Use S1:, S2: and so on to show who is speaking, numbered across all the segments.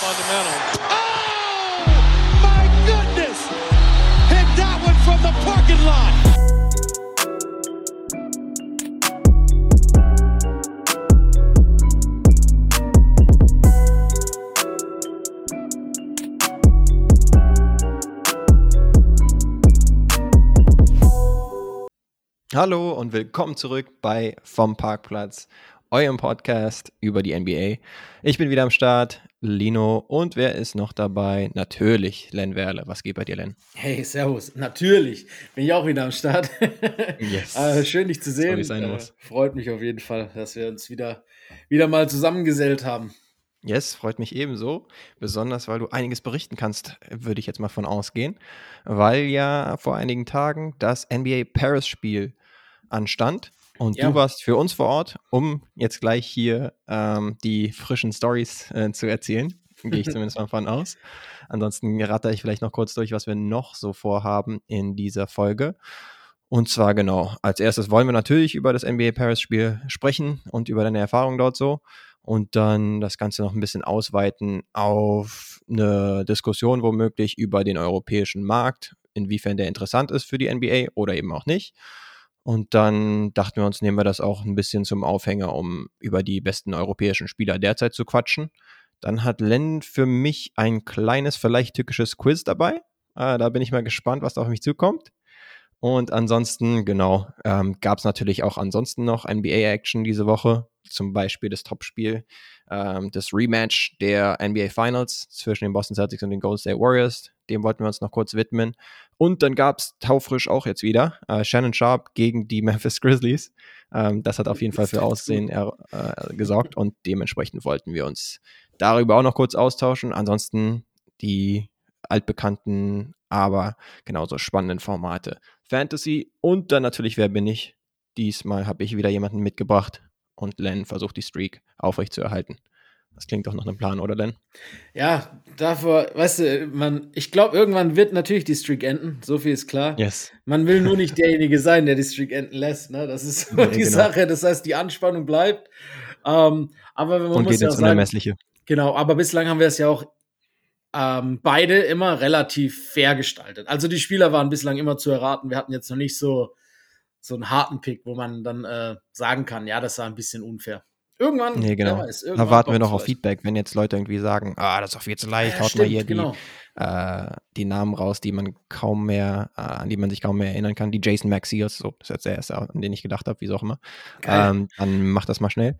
S1: fundamental. Oh, my goodness! Hit that one from the parking lot.
S2: Hallo und willkommen zurück bei Vom Parkplatz, eurem Podcast über die NBA. Ich bin wieder am Start, Lino, und wer ist noch dabei? Natürlich Len Werle. Was geht bei dir, Len?
S3: Hey, servus. Natürlich bin ich auch wieder am Start.
S2: Yes.
S3: äh, schön, dich zu sehen.
S2: sein
S3: äh, freut mich auf jeden Fall, dass wir uns wieder, wieder mal zusammengesellt haben.
S2: Yes, freut mich ebenso. Besonders, weil du einiges berichten kannst, würde ich jetzt mal von ausgehen. Weil ja vor einigen Tagen das NBA Paris-Spiel anstand. Und
S3: Ja.
S2: du warst für uns vor Ort, um jetzt gleich hier ähm, die frischen Stories äh, zu erzählen. Gehe ich zumindest mal von aus. Ansonsten ratter ich vielleicht noch kurz durch, was wir noch so vorhaben in dieser Folge. Und zwar genau, als erstes wollen wir natürlich über das NBA Paris-Spiel sprechen und über deine Erfahrung dort so. Und dann das Ganze noch ein bisschen ausweiten auf eine Diskussion womöglich über den europäischen Markt, inwiefern der interessant ist für die NBA oder eben auch nicht. Und dann dachten wir uns, nehmen wir das auch ein bisschen zum Aufhänger, um über die besten europäischen Spieler derzeit zu quatschen. Dann hat Len für mich ein kleines, vielleicht tückisches Quiz dabei. Äh, da bin ich mal gespannt, was da auf mich zukommt. Und ansonsten, genau, ähm, gab es natürlich auch ansonsten noch NBA-Action diese Woche. Zum Beispiel das Topspiel, ähm, das Rematch der NBA Finals zwischen den Boston Celtics und den Golden State Warriors. Dem wollten wir uns noch kurz widmen. Und dann gab es taufrisch auch jetzt wieder äh, Shannon Sharp gegen die Memphis Grizzlies. Ähm, das hat auf jeden Fall für Aussehen er, äh, gesorgt und dementsprechend wollten wir uns darüber auch noch kurz austauschen. Ansonsten die altbekannten, aber genauso spannenden Formate Fantasy und dann natürlich Wer bin ich? Diesmal habe ich wieder jemanden mitgebracht und Len versucht die Streak aufrecht zu erhalten. Das klingt doch nach einem Plan, oder Len?
S3: Ja, davor, weißt du, man, ich glaube, irgendwann wird natürlich die Streak enden. So viel ist klar.
S2: Yes.
S3: Man will nur nicht derjenige sein, der die Streak enden lässt. Ne? Das ist so die
S2: genau.
S3: Sache. Das heißt, die Anspannung bleibt. Ähm, aber man
S2: und
S3: muss
S2: geht
S3: ja
S2: ins
S3: sagen,
S2: Unermessliche.
S3: Genau, aber bislang haben wir es ja auch ähm, beide immer relativ fair gestaltet. Also die Spieler waren bislang immer zu erraten. Wir hatten jetzt noch nicht so, so einen harten Pick, wo man dann äh, sagen kann, ja, das war ein bisschen unfair. Irgendwann,
S2: Nee, genau.
S3: weiß,
S2: Da
S3: irgendwann
S2: warten wir noch auf. Feedback, wenn jetzt Leute irgendwie sagen, ah, das ist doch viel zu leicht,
S3: Ja,
S2: haut mal
S3: stimmt,
S2: hier die,
S3: genau.
S2: äh, die Namen raus, die man kaum mehr, äh, an die man sich kaum mehr erinnern kann. Die Jason Maxiers, so, das ist jetzt der erste, an den ich gedacht habe, wie auch immer. Ähm, dann mach das mal schnell.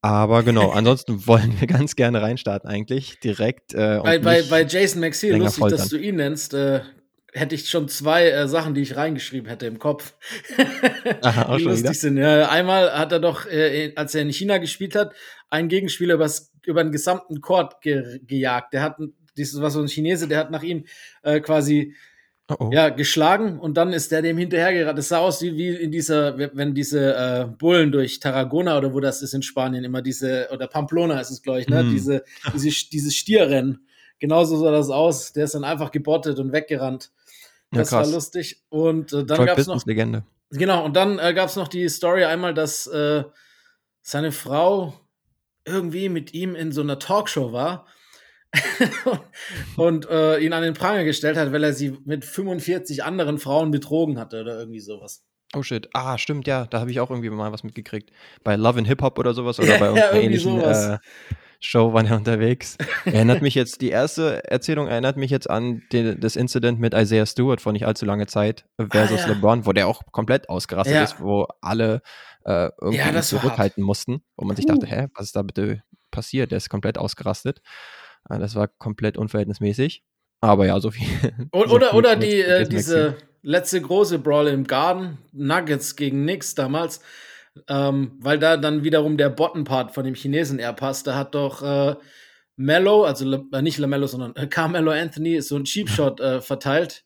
S2: Aber genau, ansonsten wollen wir ganz gerne reinstarten eigentlich, direkt. Äh,
S3: Bei, bei, bei Jason
S2: länger
S3: lustig, dass
S2: foltern.
S3: du ihn nennst, äh, hätte ich schon zwei äh, Sachen, die ich reingeschrieben hätte im Kopf.
S2: Aha,
S3: die lustig
S2: wieder?
S3: sind. Ja, einmal hat er doch, äh, als er in China gespielt hat, einen Gegenspieler übers, über den gesamten Court ge gejagt. Der hat, dieses war so ein Chinese, der hat nach ihm äh, quasi
S2: oh, oh.
S3: ja, geschlagen und dann ist der dem hinterhergerannt. Das sah aus wie, wie in dieser, wenn diese äh, Bullen durch Tarragona oder wo das ist in Spanien immer diese, oder Pamplona ist es, glaube ich, ne?
S2: Hm.
S3: Diese, diese, dieses Stierrennen. Genauso sah das aus. Der ist dann einfach gebottet und weggerannt.
S2: Ja,
S3: Das war
S2: krass.
S3: lustig. Und äh, dann gab es noch
S2: Legende.
S3: Genau, und dann äh, gab es noch die Story einmal, dass äh, seine Frau irgendwie mit ihm in so einer Talkshow war und äh, ihn an den Pranger gestellt hat, weil er sie mit 45 anderen Frauen betrogen hatte oder irgendwie sowas.
S2: Oh shit. Ah, stimmt, ja. Da habe ich auch irgendwie mal was mitgekriegt. Bei Love and Hip Hop oder sowas oder
S3: Ja,
S2: bei
S3: ja, irgendwie
S2: ähnlichen
S3: sowas.
S2: äh, Show waren er unterwegs. erinnert mich jetzt, die erste Erzählung erinnert mich jetzt an den, das Incident mit Isaiah Stewart vor nicht allzu langer Zeit versus
S3: Ah, ja.
S2: LeBron, wo der auch komplett ausgerastet
S3: Ja.
S2: ist, wo alle äh, irgendwie
S3: Ja,
S2: zurückhalten mussten, wo man sich dachte, hä, was ist da bitte passiert? Der ist komplett ausgerastet. Äh, das war komplett unverhältnismäßig. Aber ja, so viel.
S3: Und,
S2: so
S3: oder
S2: viel
S3: oder die, äh, diese letzte große Brawl im Garden, Nuggets gegen Knicks damals, ähm, weil da dann wiederum der Bottom-Part von dem Chinesen eher passt. Da hat doch äh, Mello, also Le, äh, nicht LaMelo, sondern äh, Carmelo Anthony, so ein Cheap Shot äh, verteilt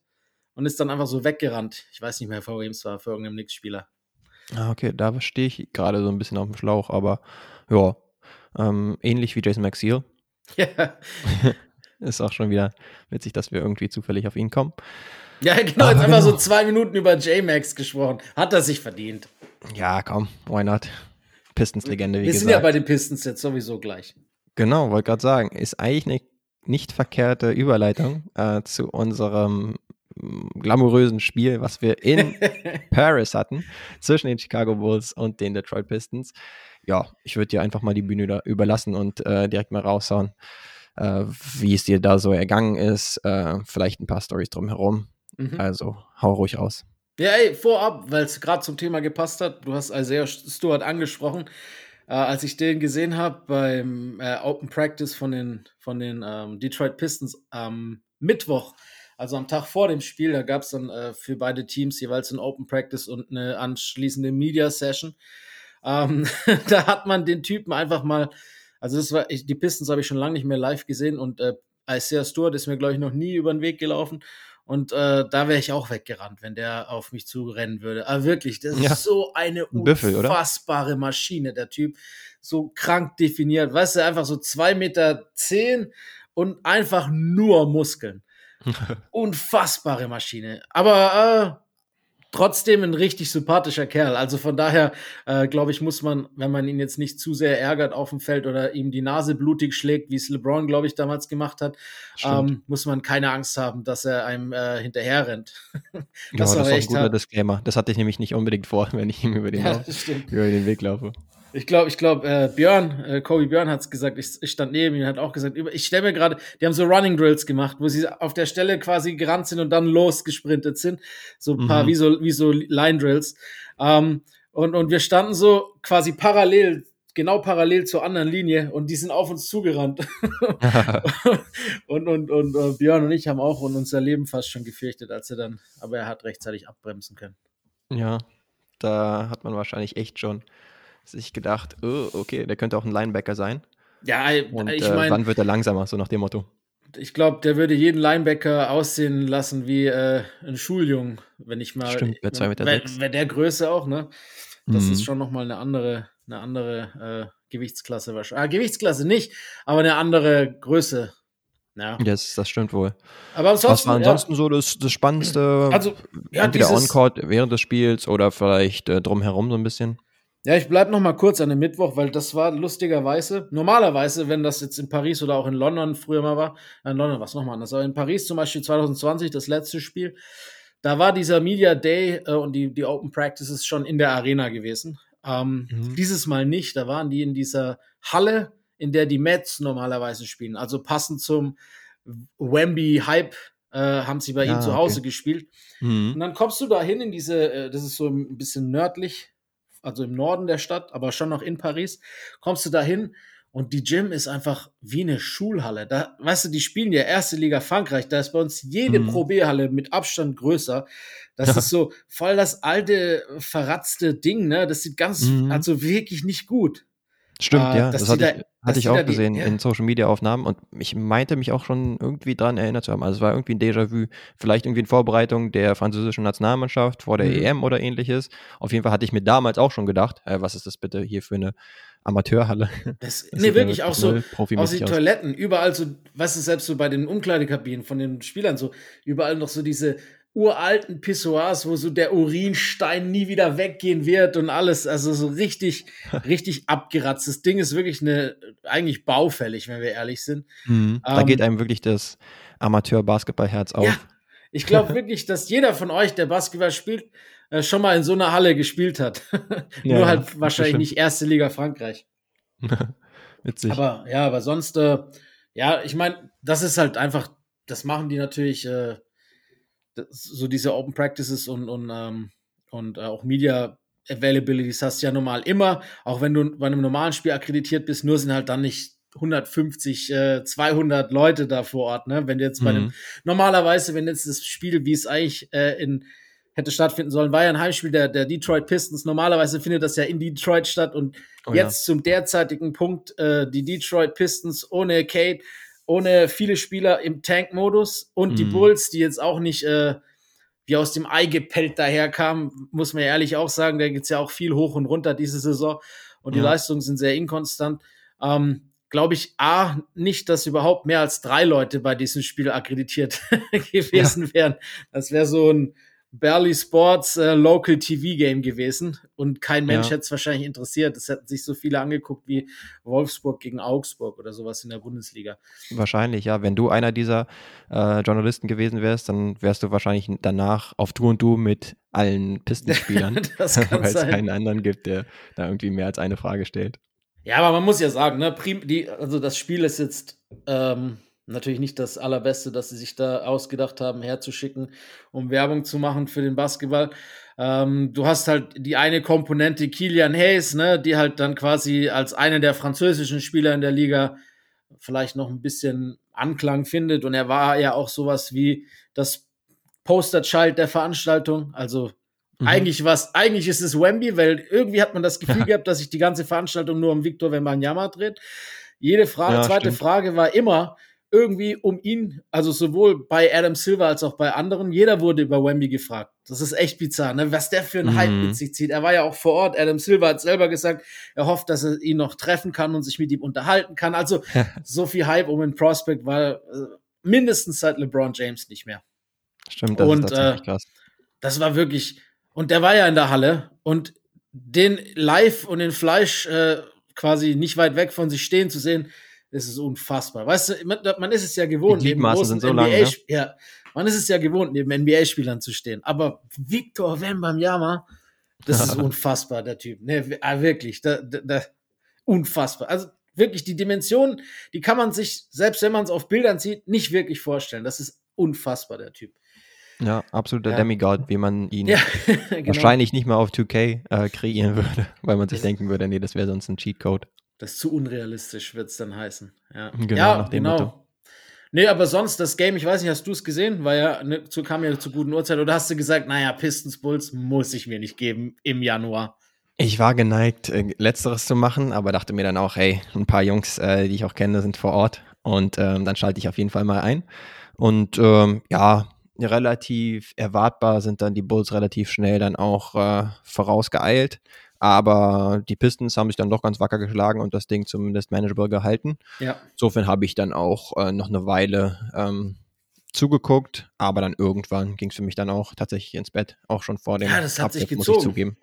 S3: und ist dann einfach so weggerannt. Ich weiß nicht mehr, vor wem es war, für irgendeinen Knicks-Spieler.
S2: Ah, okay, da stehe ich gerade so ein bisschen auf dem Schlauch, aber ja, ähm, ähnlich wie Jason Maxiel.
S3: ja,
S2: Ist auch schon wieder witzig, dass wir irgendwie zufällig auf ihn kommen.
S3: ja, genau,
S2: Aber
S3: jetzt einfach so zwei Minuten über J-Max gesprochen. Hat er sich verdient.
S2: Ja, komm, why not? Pistons-Legende, wie
S3: Wir
S2: gesagt.
S3: sind ja bei den Pistons jetzt sowieso gleich.
S2: genau, wollte gerade sagen, ist eigentlich eine nicht verkehrte Überleitung äh, zu unserem glamourösen Spiel, was wir in Paris hatten, zwischen den Chicago Bulls und den Detroit Pistons. Ja, ich würde dir einfach mal die Bühne da überlassen und äh, direkt mal raushauen, äh, wie es dir da so ergangen ist. Äh, vielleicht ein paar Stories drumherum. Mhm. Also hau ruhig raus.
S3: Ja, ey, vorab, weil es gerade zum Thema gepasst hat, du hast Isaiah Stewart angesprochen. Äh, als ich den gesehen habe beim äh, Open Practice von den, von den ähm, Detroit Pistons am Mittwoch, also am Tag vor dem Spiel, da gab es dann äh, für beide Teams jeweils ein Open Practice und eine anschließende Media Session. Ähm, da hat man den Typen einfach mal, also das war, ich, die Pistons habe ich schon lange nicht mehr live gesehen und äh, Isaiah Stewart ist mir, glaube ich, noch nie über den Weg gelaufen. Und äh, da wäre ich auch weggerannt, wenn der auf mich zurennen würde. Aber wirklich, das ja. ist so eine
S2: Büffel,
S3: unfassbare oder? Maschine, der Typ. So krank definiert. Weißt du, einfach so zwei Meter zehn und einfach nur Muskeln. Unfassbare Maschine. Aber äh, trotzdem ein richtig sympathischer Kerl. Also von daher, äh, glaube ich, muss man, wenn man ihn jetzt nicht zu sehr ärgert auf dem Feld oder ihm die Nase blutig schlägt, wie es LeBron, glaube ich, damals gemacht hat, ähm, muss man keine Angst haben, dass er einem äh, hinterher rennt.
S2: das, ja, das ist ein guter hart. Disclaimer. Das hatte ich nämlich nicht unbedingt vor, wenn ich ihm über den, ja, über den Weg laufe.
S3: Ich glaube, ich glaube, äh, Björn, äh, Kobe Björn hat es gesagt, ich, ich, stand neben ihm, hat auch gesagt, ich stelle mir gerade, die haben so Running Drills gemacht, wo sie auf der Stelle quasi gerannt sind und dann losgesprintet sind. So ein paar, mhm. wie so, wie so Line Drills. Ähm, und, und wir standen so quasi parallel, genau parallel zur anderen Linie und die sind auf uns zugerannt. und und, und uh, Björn und ich haben auch unser Leben fast schon gefürchtet, als er dann, aber er hat rechtzeitig abbremsen können.
S2: Ja, da hat man wahrscheinlich echt schon sich gedacht, oh, okay, der könnte auch ein Linebacker sein.
S3: Ja,
S2: und ich meine. Äh, wann wird er langsamer, so nach dem Motto?
S3: Ich glaube, der würde jeden Linebacker aussehen lassen wie äh, ein Schuljung, wenn ich mal.
S2: Stimmt, bei 2 Meter
S3: Wäre wär der Größe auch, ne? Das mhm. ist schon nochmal eine andere, eine andere äh, Gewichtsklasse wahrscheinlich. Ah, Gewichtsklasse nicht, aber eine andere Größe. Ja.
S2: Das, das stimmt wohl.
S3: Aber ansonsten,
S2: Was war ansonsten ja. so das, das Spannendste?
S3: Also,
S2: ja, entweder on-court während des Spiels oder vielleicht äh, drumherum so ein bisschen?
S3: Ja, ich bleibe noch mal kurz an dem Mittwoch, weil das war lustigerweise, normalerweise, wenn das jetzt in Paris oder auch in London früher mal war, in London war es nochmal anders, aber in Paris zum Beispiel 2020, das letzte Spiel, da war dieser Media Day äh, und die, die Open Practices schon in der Arena gewesen. Ähm, mhm. Dieses Mal nicht, da waren die in dieser Halle, in der die Mets normalerweise spielen, also passend zum Wemby Hype äh, haben sie bei ja, ihm zu Hause okay. gespielt. Mhm. Und dann kommst du da hin in diese, äh, das ist so ein bisschen nördlich also im Norden der Stadt, aber schon noch in Paris, kommst du da hin und die Gym ist einfach wie eine Schulhalle. Da, weißt du, die spielen ja erste Liga Frankreich, da ist bei uns jede mhm. Pro B-Halle mit Abstand größer. Das ja. ist so voll das alte, verratzte Ding, ne? Das sieht ganz, mhm. also wirklich nicht gut.
S2: Stimmt, äh, ja. Das hatte, da, ich, hatte ich auch gesehen die, ja. in Social Media Aufnahmen und ich meinte mich auch schon irgendwie dran erinnert zu haben. Also es war irgendwie ein Déjà-vu, vielleicht irgendwie in Vorbereitung der französischen Nationalmannschaft vor der mhm. EM oder ähnliches. Auf jeden Fall hatte ich mir damals auch schon gedacht, äh, was ist das bitte hier für eine Amateurhalle?
S3: Das, das nee, wirklich auch so aus den Toiletten, überall so, weißt du, selbst so bei den Umkleidekabinen von den Spielern so, überall noch so diese uralten Pissoirs, wo so der Urinstein nie wieder weggehen wird und alles. Also so richtig, richtig abgeratzt. Das Ding ist wirklich eine, eigentlich baufällig, wenn wir ehrlich sind.
S2: Mhm. Da ähm, geht einem wirklich das Amateur-Basketball-Herz auf. Ja,
S3: ich glaube wirklich, dass jeder von euch, der Basketball spielt, äh, schon mal in so einer Halle gespielt hat. ja, Nur halt wahrscheinlich nicht erste Liga Frankreich.
S2: Witzig.
S3: Aber ja, aber sonst, äh, ja, ich meine, das ist halt einfach, das machen die natürlich äh, so diese Open Practices und, und, ähm, und äh, auch Media Availabilities hast du ja normal immer, auch wenn du bei einem normalen Spiel akkreditiert bist, nur sind halt dann nicht 150, äh, 200 Leute da vor Ort, ne? Wenn du jetzt bei mhm. einem, normalerweise, wenn jetzt das Spiel, wie es eigentlich äh, in, hätte stattfinden sollen, war ja ein Heimspiel der, der Detroit Pistons. Normalerweise findet das ja in Detroit statt und oh, jetzt ja. zum derzeitigen Punkt äh, die Detroit Pistons ohne Kate ohne viele Spieler im Tank-Modus und mhm. die Bulls, die jetzt auch nicht äh, wie aus dem Ei gepellt daherkamen, muss man ehrlich auch sagen, da geht's ja auch viel hoch und runter diese Saison und die Leistungen sind sehr inkonstant. Ähm, Glaube ich, A, nicht, dass überhaupt mehr als drei Leute bei diesem Spiel akkreditiert gewesen ja. wären. Das wäre so ein, Barley Sports äh, Local TV Game gewesen und kein Mensch
S2: Ja.
S3: hätte es wahrscheinlich interessiert. Es hätten sich so viele angeguckt wie Wolfsburg gegen Augsburg oder sowas in der Bundesliga.
S2: Wahrscheinlich, ja. Wenn du einer dieser äh, Journalisten gewesen wärst, dann wärst du wahrscheinlich danach auf Du und Du mit allen Pistenspielern, weil es keinen anderen gibt, der da irgendwie mehr als eine Frage stellt.
S3: Ja, aber man muss ja sagen, ne, prim, die, also das Spiel ist jetzt ähm, natürlich nicht das allerbeste, das sie sich da ausgedacht haben, herzuschicken, um Werbung zu machen für den Basketball. Ähm, du hast halt die eine Komponente Kilian Hayes, ne, die halt dann quasi als einer der französischen Spieler in der Liga vielleicht noch ein bisschen Anklang findet. Und er war ja auch sowas wie das Posterchild der Veranstaltung. Also
S2: Mhm.
S3: eigentlich was, eigentlich ist es Wemby, weil irgendwie hat man das Gefühl gehabt, dass sich die ganze Veranstaltung nur um Victor Wembanyama dreht. Jede Frage,
S2: Ja,
S3: zweite
S2: stimmt.
S3: Frage war immer irgendwie um ihn, also sowohl bei Adam Silver als auch bei anderen. Jeder wurde über Wemby gefragt. Das ist echt bizarr, ne? was der für einen Hype
S2: Mhm.
S3: mit sich zieht. Er war ja auch vor Ort. Adam Silver hat selber gesagt, er hofft, dass er ihn noch treffen kann und sich mit ihm unterhalten kann. Also so viel Hype um den Prospect war äh, mindestens seit LeBron James nicht mehr.
S2: Stimmt, das
S3: Und,
S2: ist tatsächlich
S3: äh,
S2: krass.
S3: Das war wirklich, und der war ja in der Halle und den live und in Fleisch äh, quasi nicht weit weg von sich stehen zu sehen, das ist unfassbar. Weißt du, man, man ist es ja gewohnt,
S2: Die Gliedmaßen
S3: großen
S2: sind so lang, ne?
S3: NBA ja, man ist es ja gewohnt, neben NBA-Spielern zu stehen. Aber Victor Wembanyama, das ist unfassbar, der Typ. Ne, ah, wirklich, da, da, unfassbar. Also wirklich, die Dimension, die kann man sich, selbst wenn man es auf Bildern sieht, nicht wirklich vorstellen. Das ist unfassbar, der Typ.
S2: Ja, absoluter
S3: Ja.
S2: Demigod, wie man ihn
S3: Ja, genau.
S2: wahrscheinlich nicht mal auf 2K äh, kreieren würde, weil man sich denken würde, nee, das wäre sonst ein Cheatcode.
S3: Das zu unrealistisch, wird es dann heißen. Ja,
S2: Genau,
S3: ja, genau.
S2: Motto.
S3: Nee, aber sonst das Game, ich weiß nicht, hast du es gesehen? War ja, ne, zu, kam ja zur guten Uhrzeit. Oder hast du gesagt, naja, Pistons Bulls muss ich mir nicht geben im Januar?
S2: Ich war geneigt, äh, Letzteres zu machen, aber dachte mir dann auch, hey, ein paar Jungs, äh, die ich auch kenne, sind vor Ort und ähm, dann schalte ich auf jeden Fall mal ein. Und ähm, ja, relativ erwartbar sind dann die Bulls relativ schnell dann auch äh, vorausgeeilt. Aber die Pistons haben sich dann doch ganz wacker geschlagen und das Ding zumindest manageable gehalten.
S3: Ja.
S2: Insofern habe ich dann auch äh, noch eine Weile ähm, zugeguckt, aber dann irgendwann ging es für mich dann auch tatsächlich ins Bett, auch schon vor dem
S3: Ja, das hat sich
S2: Abpfiff, muss ich
S3: gezogen.
S2: zugeben.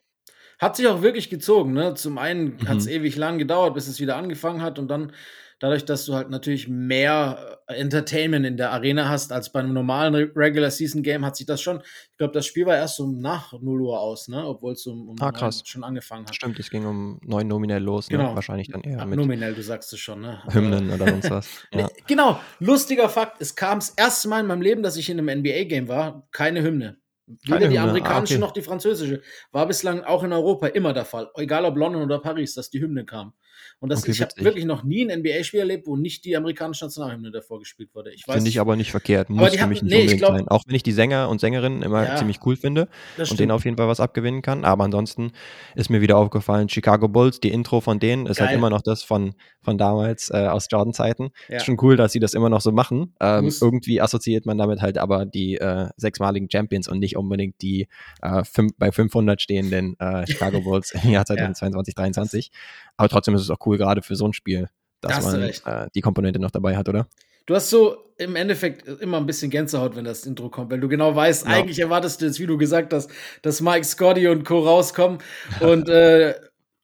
S3: Hat sich auch wirklich gezogen, ne? Zum einen hat es
S2: Mhm.
S3: ewig lang gedauert, bis es wieder angefangen hat und dann dadurch, dass du halt natürlich mehr äh, Entertainment in der Arena hast als bei einem normalen Re- Regular Season Game, hat sich das schon. Ich glaube, das Spiel war erst um nach 0 Uhr aus, ne? Obwohl es um, um
S2: Ah, krass.
S3: schon angefangen hat.
S2: Stimmt, es ging um neun nominell los, ne?
S3: Genau.
S2: wahrscheinlich dann eher
S3: Ja,
S2: mit
S3: nominell, du sagst es schon, ne?
S2: Hymnen oder sonst was. Ja.
S3: Genau, lustiger Fakt, es kam das erste Mal in meinem Leben, dass ich in einem NBA-Game war, keine Hymne. Weder
S2: Keine
S3: die
S2: ah,
S3: amerikanische
S2: okay.
S3: noch die französische. War bislang auch in Europa immer der Fall. Egal ob London oder Paris, dass die Hymne kam. Und das,
S2: Okay,
S3: ich habe wirklich noch nie ein NBA-Spiel erlebt, wo nicht die amerikanische Nationalhymne davor gespielt wurde. Ich weiß
S2: Finde ich aber nicht verkehrt.
S3: Aber
S2: Muss
S3: die
S2: für
S3: hatten-
S2: mich nicht
S3: nee, ich
S2: unbedingt
S3: glaub-
S2: sein. Auch wenn ich die Sänger und Sängerinnen immer
S3: Ja,
S2: ziemlich cool finde und denen auf jeden Fall was abgewinnen kann. Aber ansonsten ist mir wieder aufgefallen, Chicago Bulls, die Intro von denen ist halt
S3: Geil.
S2: immer noch das von, von damals äh, aus Jordan-Zeiten.
S3: Ja.
S2: Ist schon cool, dass sie das immer noch so machen. Ähm, irgendwie assoziiert man damit halt aber die äh, sechsmaligen Champions und nicht unbedingt die äh, fünf, bei 500 stehenden äh, Chicago Bulls im Jahr 2022, 2023. Aber trotzdem ist es auch cool, gerade für so ein Spiel,
S3: Da
S2: dass man äh, die Komponente noch dabei hat, oder?
S3: Du hast so im Endeffekt immer ein bisschen Gänsehaut, wenn das Intro kommt, weil du genau weißt,
S2: Ja.
S3: eigentlich erwartest du jetzt, wie du gesagt hast, dass Mike Scotty und Co. rauskommen und äh,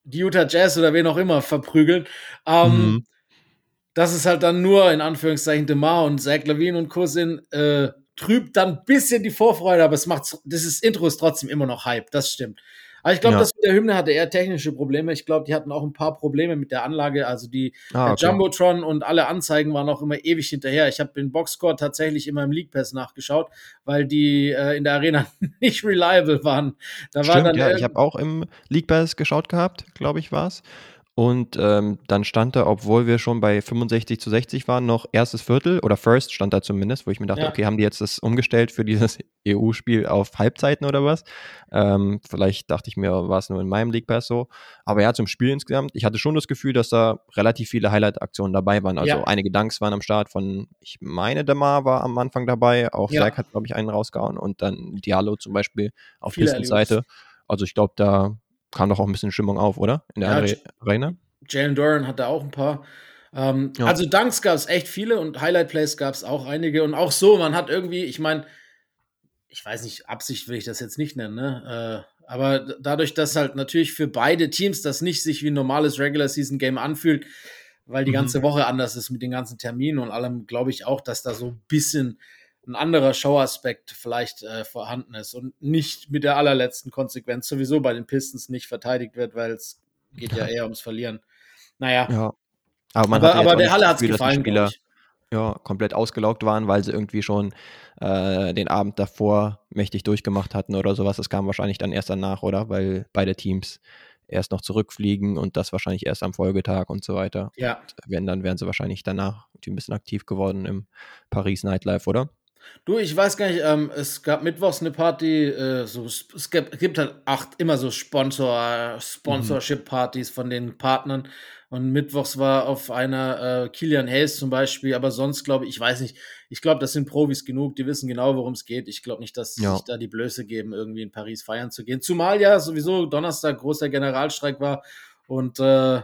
S3: die Utah Jazz oder wen auch immer verprügeln. Ähm,
S2: Mhm.
S3: dass es halt dann nur in Anführungszeichen DeMar und Zach Levine und Co. sind, äh, trübt dann ein bisschen die Vorfreude, aber es macht, dieses Intro ist trotzdem immer noch Hype, das stimmt. Aber ich glaube,
S2: Ja.
S3: das mit der Hymne hatte eher technische Probleme. Ich glaube, die hatten auch ein paar Probleme mit der Anlage. Also die
S2: Ah, okay.
S3: Jumbotron und alle Anzeigen waren auch immer ewig hinterher. Ich habe den Boxscore tatsächlich immer im League Pass nachgeschaut, weil die äh, in der Arena nicht reliable waren. Da war
S2: Stimmt,
S3: dann
S2: ja, ich habe auch im League Pass geschaut gehabt, glaube ich, war's. Und ähm, dann stand da, obwohl wir schon bei 65 zu 60 waren, noch erstes Viertel oder First stand da zumindest, wo ich mir dachte,
S3: Ja.
S2: okay, haben die jetzt das umgestellt für dieses EU-Spiel auf Halbzeiten oder was? Ähm, vielleicht dachte ich mir, war es nur in meinem League Pass so. Aber ja, zum Spiel insgesamt, ich hatte schon das Gefühl, dass da relativ viele Highlight-Aktionen dabei waren. Also
S3: Ja.
S2: einige Dunks waren am Start von, ich meine, Demar war am Anfang dabei, auch
S3: Ja.
S2: Zach hat, glaube ich, einen rausgehauen und dann Diallo zum Beispiel auf Pistons Seite. Also ich glaube, da kam doch auch ein bisschen Stimmung auf, oder? In der
S3: Ja,
S2: Arena?
S3: Jalen Duran hatte auch ein paar. Ähm,
S2: Ja.
S3: Also Dunks gab es echt viele und Highlight Plays gab es auch einige. Und auch so, man hat irgendwie, ich meine, ich weiß nicht, Absicht will ich das jetzt nicht nennen, ne? Äh, aber dadurch, dass halt natürlich für beide Teams das nicht sich wie ein normales Regular Season Game anfühlt, weil die mhm. ganze Woche anders ist mit den ganzen Terminen und allem, glaube ich auch, dass da so ein bisschen ein anderer Showaspekt vielleicht äh, vorhanden ist und nicht mit der allerletzten Konsequenz sowieso bei den Pistons nicht verteidigt wird, weil es geht ja eher ums Verlieren. Naja.
S2: Ja.
S3: Aber, aber, aber der Halle hat es gefallen,
S2: Spieler, ja, komplett ausgelaugt waren, weil sie irgendwie schon äh, den Abend davor mächtig durchgemacht hatten oder sowas. Das kam wahrscheinlich dann erst danach, oder? Weil beide Teams erst noch zurückfliegen und das wahrscheinlich erst am Folgetag und so weiter.
S3: Ja.
S2: Und wenn, dann wären sie wahrscheinlich danach ein bisschen aktiv geworden im Paris Nightlife, oder?
S3: Du, ich weiß gar nicht, ähm, es gab mittwochs eine Party, äh, so, es gibt, halt acht, immer so Sponsor, Sponsorship-Partys von den Partnern. Und mittwochs war auf einer äh, Kilian Hayes zum Beispiel, aber sonst glaube ich, ich weiß nicht, ich glaube, das sind Profis genug, die wissen genau, worum es geht. Ich glaube nicht, dass sie ja. sich da die Blöße geben, irgendwie in Paris feiern zu gehen. Zumal ja sowieso Donnerstag großer Generalstreik war und äh,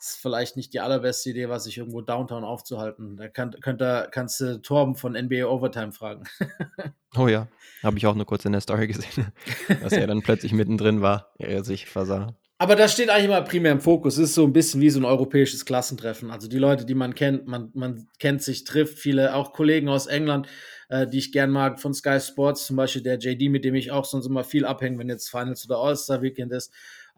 S3: ist vielleicht nicht die allerbeste Idee, was sich irgendwo downtown aufzuhalten. Da kann, könnt da, kannst du Torben von NBA Overtime fragen.
S2: oh ja, habe ich auch nur kurz in der Story gesehen, dass er dann plötzlich mittendrin war, er sich versah.
S3: Aber das steht eigentlich immer primär im Fokus. Es ist so ein bisschen wie so ein europäisches Klassentreffen. Also die Leute, die man kennt, man, man kennt sich, trifft viele, auch Kollegen aus England, äh, die ich gern mag, von Sky Sports, zum Beispiel der JD, mit dem ich auch sonst immer viel abhänge, wenn jetzt Finals oder All-Star Weekend ist.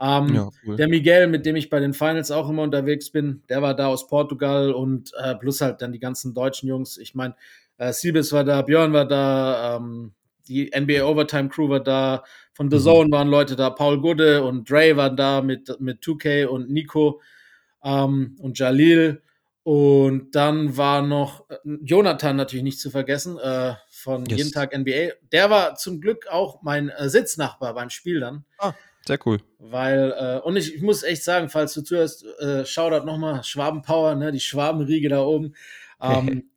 S3: Ähm, ja, cool. Der Miguel, mit dem ich bei den Finals auch immer unterwegs bin, der war da aus Portugal und äh, plus halt dann die ganzen deutschen Jungs. Ich meine, äh, Siebes war da, Björn war da, ähm, die NBA Overtime Crew war da, von The mhm. Zone waren Leute da, Paul Gude und Dre waren da mit, mit 2K und Nico ähm, und Jalil. Und dann war noch äh, Jonathan natürlich nicht zu vergessen, äh, von yes. Jeden Tag NBA. Der war zum Glück auch mein äh, Sitznachbar beim Spiel dann.
S2: Ah. Sehr cool.
S3: Weil, äh, und ich, ich, muss echt sagen, falls du zuhörst, äh, Shoutout nochmal, Schwabenpower, ne, die Schwabenriege da oben. Ähm,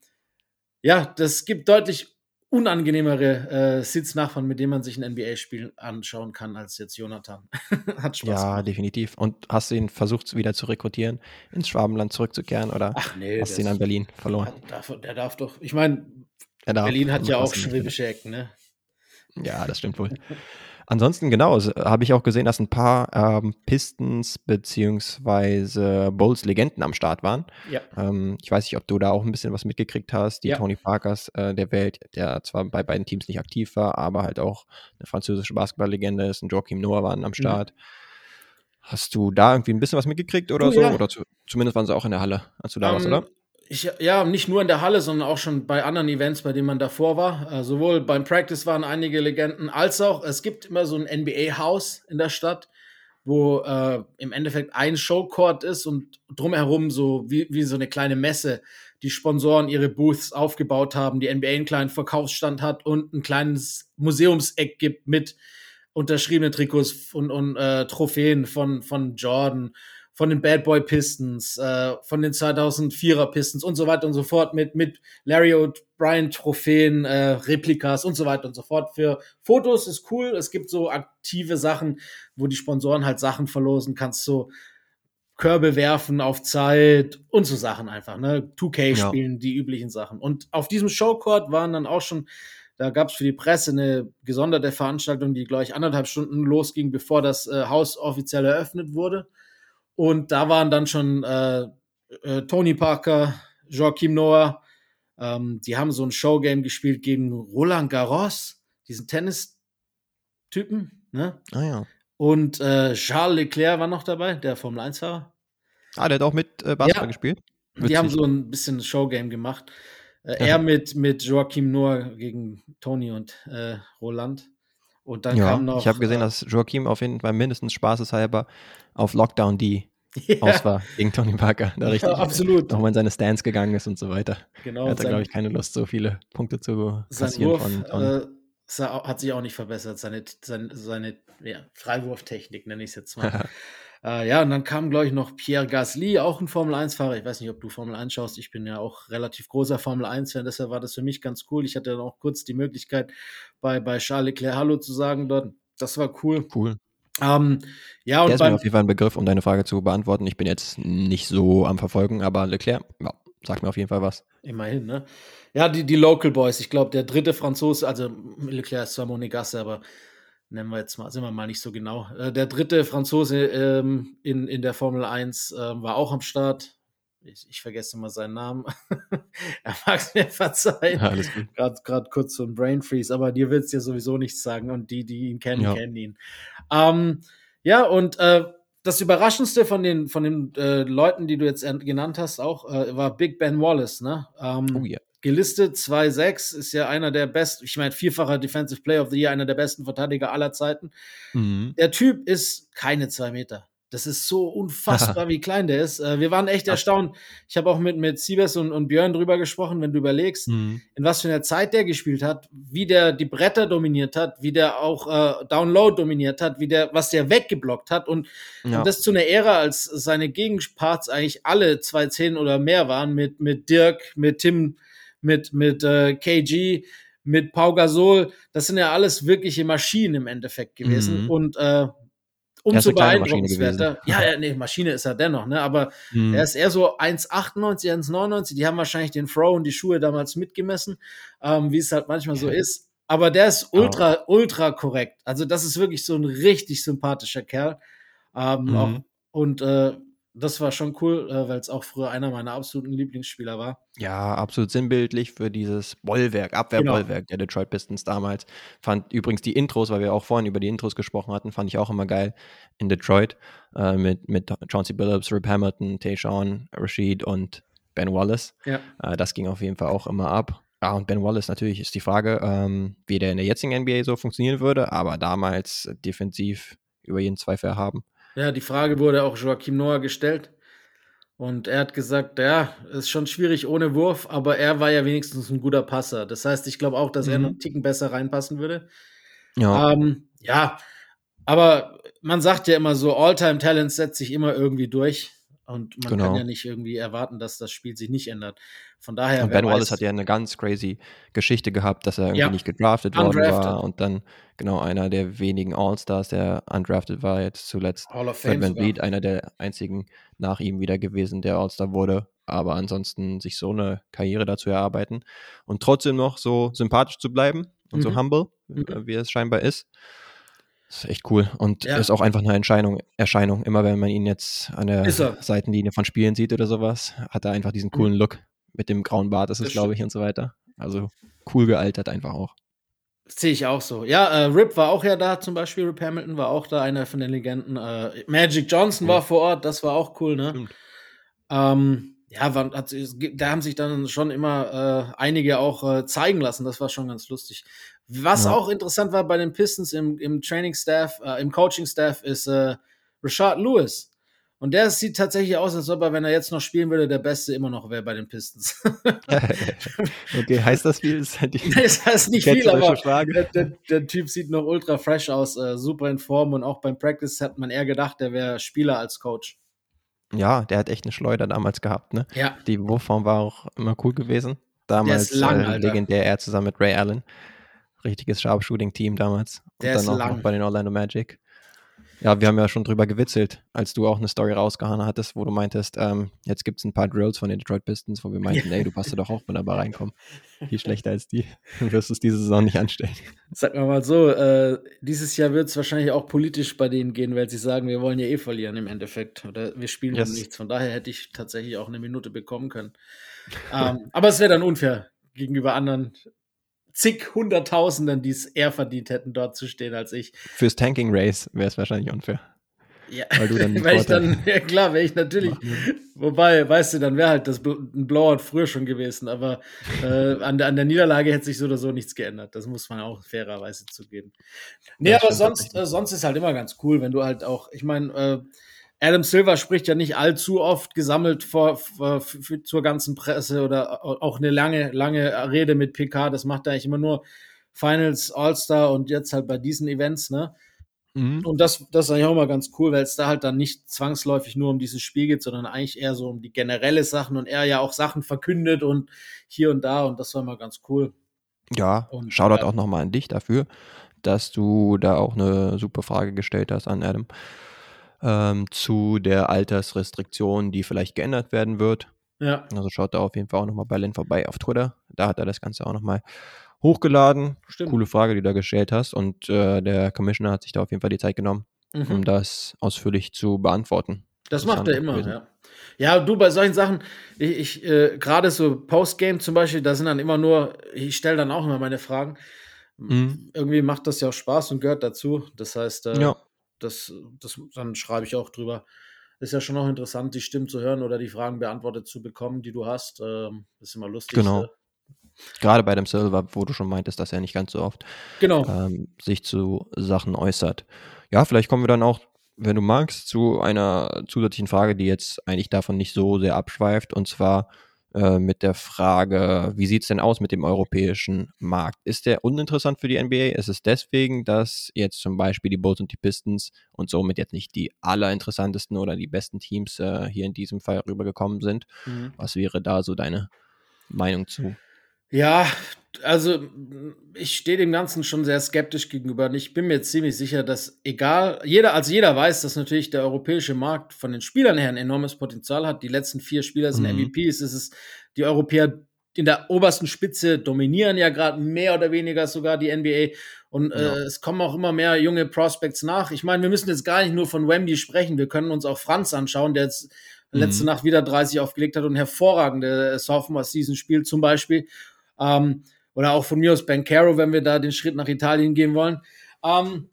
S3: ja, das gibt deutlich unangenehmere äh, Sitznachbarn, mit denen man sich ein NBA-Spiel anschauen kann, als jetzt Jonathan.
S2: Hat Spaß. Ja, gemacht. definitiv. Und hast du ihn versucht, wieder zu rekrutieren, ins Schwabenland zurückzukehren oder
S3: Ach, nee,
S2: hast du ihn an Berlin verloren?
S3: Der darf, der darf doch, ich meine, Berlin hat ja auch schwäbische Ecken, ne?
S2: Ja, das stimmt wohl. Ansonsten, genau, habe ich auch gesehen, dass ein paar ähm, Pistons beziehungsweise Bulls Legenden am Start waren.
S3: Ja.
S2: Ähm, ich weiß nicht, ob du da auch ein bisschen was mitgekriegt hast. Die ja. Tony Parkers äh, der Welt, der zwar bei beiden Teams nicht aktiv war, aber halt auch eine französische Basketballlegende ist. Und Joachim Noah waren am mhm. Start. Mhm. Hast du da irgendwie ein bisschen was mitgekriegt oder oh, so? Ja. Oder zu, zumindest waren sie auch in der Halle, als du da um, warst, ähm, oder?
S3: Ich, ja, nicht nur in der Halle, sondern auch schon bei anderen Events, bei denen man davor war. Äh, sowohl beim Practice waren einige Legenden, als auch es gibt immer so ein NBA-Haus in der Stadt, wo äh, im Endeffekt ein Showcourt ist und drumherum so wie, wie so eine kleine Messe, die Sponsoren ihre Booths aufgebaut haben, die NBA einen kleinen Verkaufsstand hat und ein kleines Museumseck gibt mit unterschriebenen Trikots und, und äh, Trophäen von, von Jordan von den Bad Boy Pistons, äh, von den 2004er Pistons und so weiter und so fort mit, mit Larry und Brian Trophäen, äh, Replikas und so weiter und so fort. Für Fotos ist cool. Es gibt so aktive Sachen, wo die Sponsoren halt Sachen verlosen. Kannst so Körbe werfen auf Zeit und so Sachen einfach, ne? 2K spielen, ja. die üblichen Sachen. Und auf diesem Showcourt waren dann auch schon da gab es für die Presse eine gesonderte Veranstaltung, die, glaube ich, anderthalb Stunden losging, bevor das äh, Haus offiziell eröffnet wurde. Und da waren dann schon äh, äh, Tony Parker, Joachim Noah. Ähm, die haben so ein Showgame gespielt gegen Roland Garros, diesen Tennis-Typen. Ne?
S2: Ah ja.
S3: Und äh, Charles Leclerc war noch dabei, der Formel 1-Fahrer.
S2: Ah, der hat auch mit äh, Basketball ja. gespielt.
S3: Witzig. Die haben so ein bisschen Showgame gemacht. Äh, er mit, mit Joachim Noah gegen Tony und äh, Roland. Und dann
S2: ja,
S3: kam noch.
S2: Ich habe gesehen, äh, dass Joachim auf jeden Fall mindestens spaßeshalber auf Lockdown die ja. aus war gegen Tony Parker. Da richtig ja,
S3: absolut.
S2: nochmal in seine Stance gegangen ist und so weiter.
S3: Genau.
S2: Er hatte, glaube ich, keine Lust, so viele Punkte zu
S3: kassieren Wurf, von, von äh, hat sich auch nicht verbessert. Seine, seine, seine ja, Freiwurftechnik, nenne ich es jetzt mal. äh, ja, und dann kam, glaube ich, noch Pierre Gasly, auch ein Formel-1-Fahrer. Ich weiß nicht, ob du Formel 1 schaust. Ich bin ja auch relativ großer Formel 1-Fan, deshalb war das für mich ganz cool. Ich hatte dann auch kurz die Möglichkeit, bei, bei Charles Leclerc Hallo zu sagen dort. Das war cool.
S2: Cool.
S3: Ähm, ja, und
S2: Der ist mir auf jeden Fall ein Begriff, um deine Frage zu beantworten. Ich bin jetzt nicht so am Verfolgen, aber Leclerc, ja, sagt mir auf jeden Fall was.
S3: Immerhin, ne? Ja, die, die Local Boys. Ich glaube, der dritte Franzose, also Leclerc ist zwar Monegasse, aber nennen wir jetzt mal, sind wir mal nicht so genau. Äh, der dritte Franzose ähm, in, in der Formel 1 äh, war auch am Start. Ich, ich vergesse mal seinen Namen. er mag es mir verzeihen.
S2: Ja, alles gut.
S3: Gerade kurz so ein Brain Freeze, aber dir wird es ja sowieso nichts sagen und die, die ihn kennen,
S2: Ja.
S3: kennen ihn. Ähm, ja, und äh, das Überraschendste von den, von den äh, Leuten, die du jetzt genannt hast, auch äh, war Big Ben Wallace, ne? Ähm,
S2: Oh ja.
S3: Gelistet 2-6, ist ja einer der besten, ich meine, vierfacher Defensive Player of the Year, einer der besten Verteidiger aller Zeiten.
S2: Mhm.
S3: Der Typ ist keine zwei Meter. Das ist so unfassbar, wie klein der ist. Äh, wir waren echt erstaunt. Ich habe auch mit, mit Siebes und, und Björn drüber gesprochen, wenn du überlegst,
S2: Mhm.
S3: in was für einer Zeit der gespielt hat, wie der die Bretter dominiert hat, wie der auch äh, Download dominiert hat, wie der, was der weggeblockt hat und,
S2: Ja.
S3: und das zu einer Ära, als seine Gegenparts eigentlich alle 210 oder mehr waren, mit, mit Dirk, mit Tim, mit, mit äh, KG, mit Pau Gasol. Das sind ja alles wirkliche Maschinen im Endeffekt gewesen.
S2: Mhm.
S3: Und äh, umso beeindruckenswerter. Ja, ja, nee, Maschine ist er dennoch, ne? Aber
S2: Mhm.
S3: er ist eher so 1,98, 1,99. Die haben wahrscheinlich den Throw und die Schuhe damals mitgemessen, ähm, wie es halt manchmal so ist. Aber der ist ultra, ultra korrekt. Also, das ist wirklich so ein richtig sympathischer Kerl. Ähm,
S2: Mhm.
S3: auch, und äh, das war schon cool, äh, weil es auch früher einer meiner absoluten Lieblingsspieler war.
S2: Ja, absolut sinnbildlich für dieses Bollwerk, Abwehrbollwerk der Detroit Pistons damals. Fand übrigens die Intros, weil wir auch vorhin über die Intros gesprochen hatten, fand ich auch immer geil in Detroit. Äh, mit, mit Chauncey Billups, Rip Hamilton, Tayshaun, Rashid und Ben Wallace.
S3: Ja.
S2: Äh, das ging auf jeden Fall auch immer ab. Ah, und Ben Wallace natürlich ist die Frage, ähm, wie der in der jetzigen NBA so funktionieren würde, aber damals defensiv über jeden Zweifel erhaben.
S3: Ja, die Frage wurde auch Joachim Noah gestellt. Und er hat gesagt, ja, ist schon schwierig ohne Wurf, aber er war ja wenigstens ein guter Passer. Das heißt, ich glaube auch, dass er
S2: Mhm.
S3: noch einen Ticken besser reinpassen würde.
S2: Ja,
S3: Ähm, ja, aber man sagt ja immer so, All-Time-Talents setzt sich immer irgendwie durch. Und man
S2: Genau.
S3: kann ja nicht irgendwie erwarten, dass das Spiel sich nicht ändert. Von daher,
S2: und Ben Wallace
S3: weiß.
S2: hat ja eine ganz crazy Geschichte gehabt, dass er irgendwie
S3: Ja.
S2: nicht gedraftet worden war und dann genau einer der wenigen All-Stars, der undrafted war, jetzt zuletzt.
S3: Hall of Fame sogar.
S2: Vliet, einer der einzigen nach ihm wieder gewesen, der All-Star wurde. Aber ansonsten sich so eine Karriere dazu erarbeiten und trotzdem noch so sympathisch zu bleiben und so
S3: Mhm.
S2: humble,
S3: Mhm.
S2: äh, wie es scheinbar ist. Das ist echt cool. Und
S3: Ja.
S2: ist auch einfach eine Erscheinung, Erscheinung. Immer wenn man ihn jetzt an der
S3: er.
S2: Seitenlinie von Spielen sieht oder sowas, hat er einfach diesen
S3: Mhm.
S2: coolen Look mit dem grauen Bart, ist es, glaube ich, und so weiter. Also cool gealtert einfach auch.
S3: Sehe ich auch so. Ja, äh, Rip war auch ja da, zum Beispiel. Rip Hamilton war auch da, einer von den Legenden. Äh, Magic Johnson war vor Ort, das war auch cool, ne? Ähm, ja, war, hat, da haben sich dann schon immer äh, einige auch äh, zeigen lassen. Das war schon ganz lustig. Was
S2: Ja.
S3: auch interessant war bei den Pistons im, im Training-Staff, äh, im Coaching-Staff, ist äh, Rashad Lewis. Und der sieht tatsächlich aus, als ob er, wenn er jetzt noch spielen würde, der Beste immer noch wäre bei den Pistons.
S2: okay, heißt das viel? Das ist halt die
S3: das heißt nicht viel, aber der, der, der Typ sieht noch ultra fresh aus, äh, super in Form und auch beim Practice hat man eher gedacht, der wäre Spieler als Coach.
S2: Ja, der hat echt eine Schleuder damals gehabt, ne?
S3: Ja,
S2: Die Wurfform war auch immer cool gewesen. Damals
S3: ist lang,
S2: äh, legendär, er zusammen mit Ray Allen. Richtiges Sharpshooting-Team damals.
S3: Der
S2: und
S3: ist
S2: dann auch
S3: lang.
S2: bei den Orlando Magic. Ja, wir haben ja schon drüber gewitzelt, als du auch eine Story rausgehauen hattest, wo du meintest, ähm, jetzt gibt es ein paar Drills von den Detroit Pistons, wo wir meinten, ey, du passt doch auch wunderbar reinkommen. Viel schlechter als die. Du wirst es diese Saison nicht anstellen.
S3: sag mal mal so, äh, dieses Jahr wird es wahrscheinlich auch politisch bei denen gehen, weil sie sagen, wir wollen ja eh verlieren im Endeffekt. Oder wir spielen
S2: Yes.
S3: um nichts. Von daher hätte ich tatsächlich auch eine Minute bekommen können. ähm, aber es wäre dann unfair gegenüber anderen zig Hunderttausenden, die es eher verdient hätten, dort zu stehen als ich.
S2: Fürs Tanking Race wäre es wahrscheinlich unfair.
S3: Ja,
S2: Weil du dann
S3: weil ich dann, ja klar, wäre ich natürlich, wobei, weißt du, dann wäre halt das ein Blowout früher schon gewesen, aber äh, an, der, an der Niederlage hätte sich so oder so nichts geändert. Das muss man auch fairerweise zugeben. Nee,
S2: Ja,
S3: aber sonst, äh, sonst ist halt immer ganz cool, wenn du halt auch, ich meine, äh, Adam Silver spricht ja nicht allzu oft gesammelt vor, vor, für, zur ganzen Presse oder auch eine lange, lange Rede mit PK. Das macht er eigentlich immer nur Finals, All-Star und jetzt halt bei diesen Events, ne?
S2: Mhm.
S3: Und das, das ist eigentlich auch mal ganz cool, weil es da halt dann nicht zwangsläufig nur um dieses Spiel geht, sondern eigentlich eher so um die generelle Sachen und er ja auch Sachen verkündet und hier und da und das war mal ganz cool.
S2: Ja,
S3: Und,
S2: Shoutout
S3: äh,
S2: auch nochmal an dich dafür, dass du da auch eine super Frage gestellt hast an Adam ähm, zu der Altersrestriktion, die vielleicht geändert werden wird. Ja. Also schaut da auf jeden Fall auch nochmal bei Len vorbei auf Twitter. Da hat er das Ganze auch nochmal hochgeladen. Stimmt. Coole Frage, die du da gestellt hast. Und äh, der Commissioner hat sich da auf jeden Fall die Zeit genommen, mhm. um das ausführlich zu beantworten.
S3: Das macht er immer, ja. Ja, du, bei solchen Sachen, ich, ich äh, gerade so Postgame zum Beispiel, da sind dann immer nur, ich stelle dann auch immer meine Fragen. Mhm. Irgendwie macht das ja auch Spaß und gehört dazu. Das heißt, äh, ja. Das, das, dann schreibe ich auch drüber. Ist ja schon auch interessant, die Stimmen zu hören oder die Fragen beantwortet zu bekommen, die du hast. Ähm, ist immer lustig.
S2: Genau. Gerade bei dem Silver, wo du schon meintest, dass er nicht ganz so oft
S3: genau.
S2: ähm, sich zu Sachen äußert. Ja, vielleicht kommen wir dann auch wenn du magst, zu einer zusätzlichen Frage, die jetzt eigentlich davon nicht so sehr abschweift, und zwar äh, mit der Frage, wie sieht es denn aus mit dem europäischen Markt? Ist der uninteressant für die NBA? Ist es deswegen, dass jetzt zum Beispiel die Bulls und die Pistons und somit jetzt nicht die allerinteressantesten oder die besten Teams äh, hier in diesem Fall rübergekommen sind? Mhm. Was wäre da so deine Meinung zu?
S3: Ja, also ich stehe dem Ganzen schon sehr skeptisch gegenüber. Und ich bin mir ziemlich sicher, dass egal, jeder, also jeder weiß, dass natürlich der europäische Markt von den Spielern her ein enormes Potenzial hat. Die letzten vier Spieler sind mhm. MVPs. Es ist die Europäer in der obersten Spitze dominieren ja gerade mehr oder weniger sogar die NBA. Und äh, ja. es kommen auch immer mehr junge Prospects nach. Ich meine, wir müssen jetzt gar nicht nur von Wemby sprechen. Wir können uns auch Franz anschauen, der jetzt letzte mhm. Nacht wieder 30 aufgelegt hat und hervorragende Sophomore-Season spielt zum Beispiel. Ähm, oder auch von mir aus Ben Caro, wenn wir da den Schritt nach Italien gehen wollen. Ähm,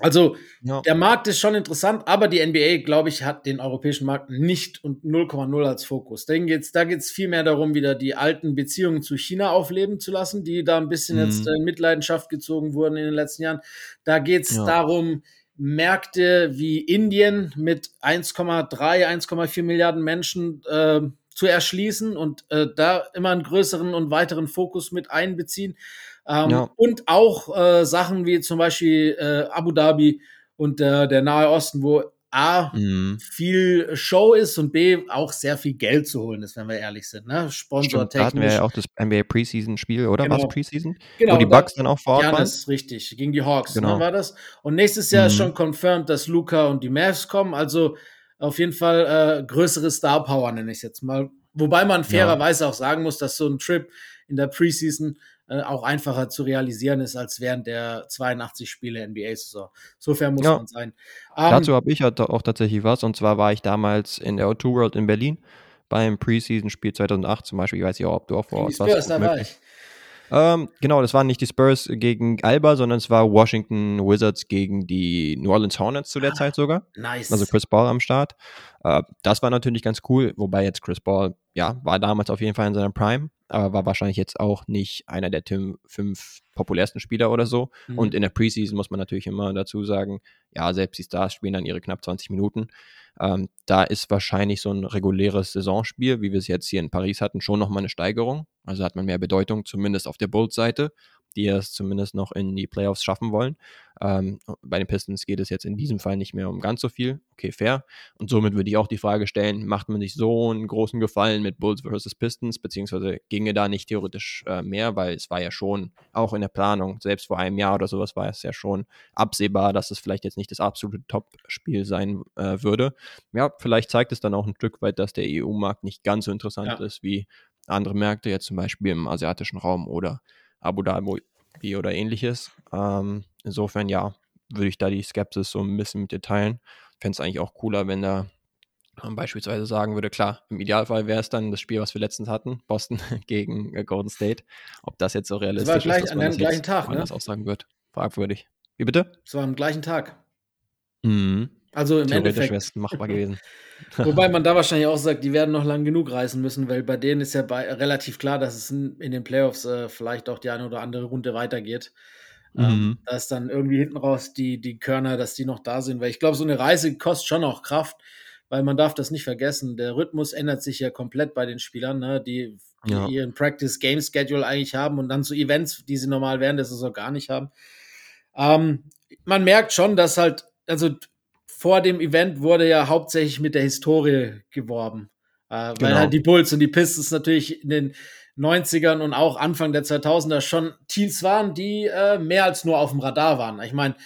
S3: also ja. der Markt ist schon interessant, aber die NBA, glaube ich, hat den europäischen Markt nicht und 0,0 als Fokus. geht's, da geht es viel mehr darum, wieder die alten Beziehungen zu China aufleben zu lassen, die da ein bisschen mhm. jetzt in Mitleidenschaft gezogen wurden in den letzten Jahren. Da geht es ja. darum, Märkte wie Indien mit 1,3, 1,4 Milliarden Menschen äh, zu erschließen und äh, da immer einen größeren und weiteren Fokus mit einbeziehen. Ähm, ja. Und auch äh, Sachen wie zum Beispiel äh, Abu Dhabi und der Nahe Osten, wo A, mhm. viel Show ist und B, auch sehr viel Geld zu holen ist, wenn wir ehrlich sind. Ne?
S2: Sponsor Da hatten wir ja auch das NBA Preseason-Spiel, oder? Genau. Was Preseason? Genau. Wo die Bucks dann auch vor Ort
S3: ja, waren? Ja, das ist richtig. Gegen die Hawks, ne, genau. ne, war das. Und nächstes Jahr mhm. ist schon confirmed, dass Luca und die Mavs kommen. Also auf jeden Fall äh, größere Star Power, nenne ich es jetzt mal. Wobei man fairerweise ja. auch sagen muss, dass so ein Trip in der Preseason äh, auch einfacher zu realisieren ist als während der 82 Spiele NBA-Saison. So fair muss ja. man sein.
S2: Um, Dazu habe ich halt auch tatsächlich was. Und zwar war ich damals in der O2 World in Berlin beim Preseason-Spiel 2008 zum Beispiel. Ich weiß nicht, ob du auch vor Ort warst. Da war ich. Ähm, genau, das waren nicht die Spurs gegen Alba, sondern es war Washington Wizards gegen die New Orleans Hornets zu der ah, Zeit sogar.
S3: Nice.
S2: Also Chris Paul am Start. Äh, das war natürlich ganz cool, wobei jetzt Chris Paul, ja, war damals auf jeden Fall in seiner Prime, aber war wahrscheinlich jetzt auch nicht einer der fünf populärsten Spieler oder so. Mhm. Und in der Preseason muss man natürlich immer dazu sagen, ja, selbst die Stars spielen dann ihre knapp 20 Minuten. Ähm, da ist wahrscheinlich so ein reguläres Saisonspiel, wie wir es jetzt hier in Paris hatten, schon nochmal eine Steigerung. Also hat man mehr Bedeutung, zumindest auf der Bulls-Seite die es zumindest noch in die Playoffs schaffen wollen. Ähm, bei den Pistons geht es jetzt in diesem Fall nicht mehr um ganz so viel. Okay, fair. Und somit würde ich auch die Frage stellen, macht man sich so einen großen Gefallen mit Bulls versus Pistons, beziehungsweise ginge da nicht theoretisch äh, mehr, weil es war ja schon auch in der Planung, selbst vor einem Jahr oder sowas war es ja schon absehbar, dass es vielleicht jetzt nicht das absolute Top-Spiel sein äh, würde. Ja, vielleicht zeigt es dann auch ein Stück weit, dass der EU-Markt nicht ganz so interessant ja. ist wie andere Märkte, jetzt zum Beispiel im asiatischen Raum oder Abu Dhabi oder ähnliches. Ähm, insofern, ja, würde ich da die Skepsis so ein bisschen mit dir teilen. Fände es eigentlich auch cooler, wenn da man beispielsweise sagen würde, klar, im Idealfall wäre es dann das Spiel, was wir letztens hatten, Boston gegen äh, Golden State. Ob das jetzt so realistisch das war
S3: gleich,
S2: ist, dass
S3: man an dem gleichen Tag, ne?
S2: das auch sagen wird. Fragwürdig. Wie bitte?
S3: Es war am gleichen Tag.
S2: Mhm.
S3: Also im
S2: Theoretisch
S3: Endeffekt.
S2: machbar gewesen.
S3: Wobei man da wahrscheinlich auch sagt, die werden noch lang genug reisen müssen, weil bei denen ist ja bei, relativ klar, dass es in, den Playoffs äh, vielleicht auch die eine oder andere Runde weitergeht. Ähm, mhm. Ähm, da ist dann irgendwie hinten raus die, die Körner, dass die noch da sind, weil ich glaube, so eine Reise kostet schon auch Kraft, weil man darf das nicht vergessen. Der Rhythmus ändert sich ja komplett bei den Spielern, ne? die, die ja. ihren Practice-Game-Schedule eigentlich haben und dann zu Events, die sie normal während der Saison gar nicht haben. Ähm, man merkt schon, dass halt, also vor dem Event wurde ja hauptsächlich mit der Historie geworben. Äh, genau. Weil halt die Bulls und die Pistons natürlich in den 90ern und auch Anfang der 2000er schon Teams waren, die äh, mehr als nur auf dem Radar waren. Ich meine,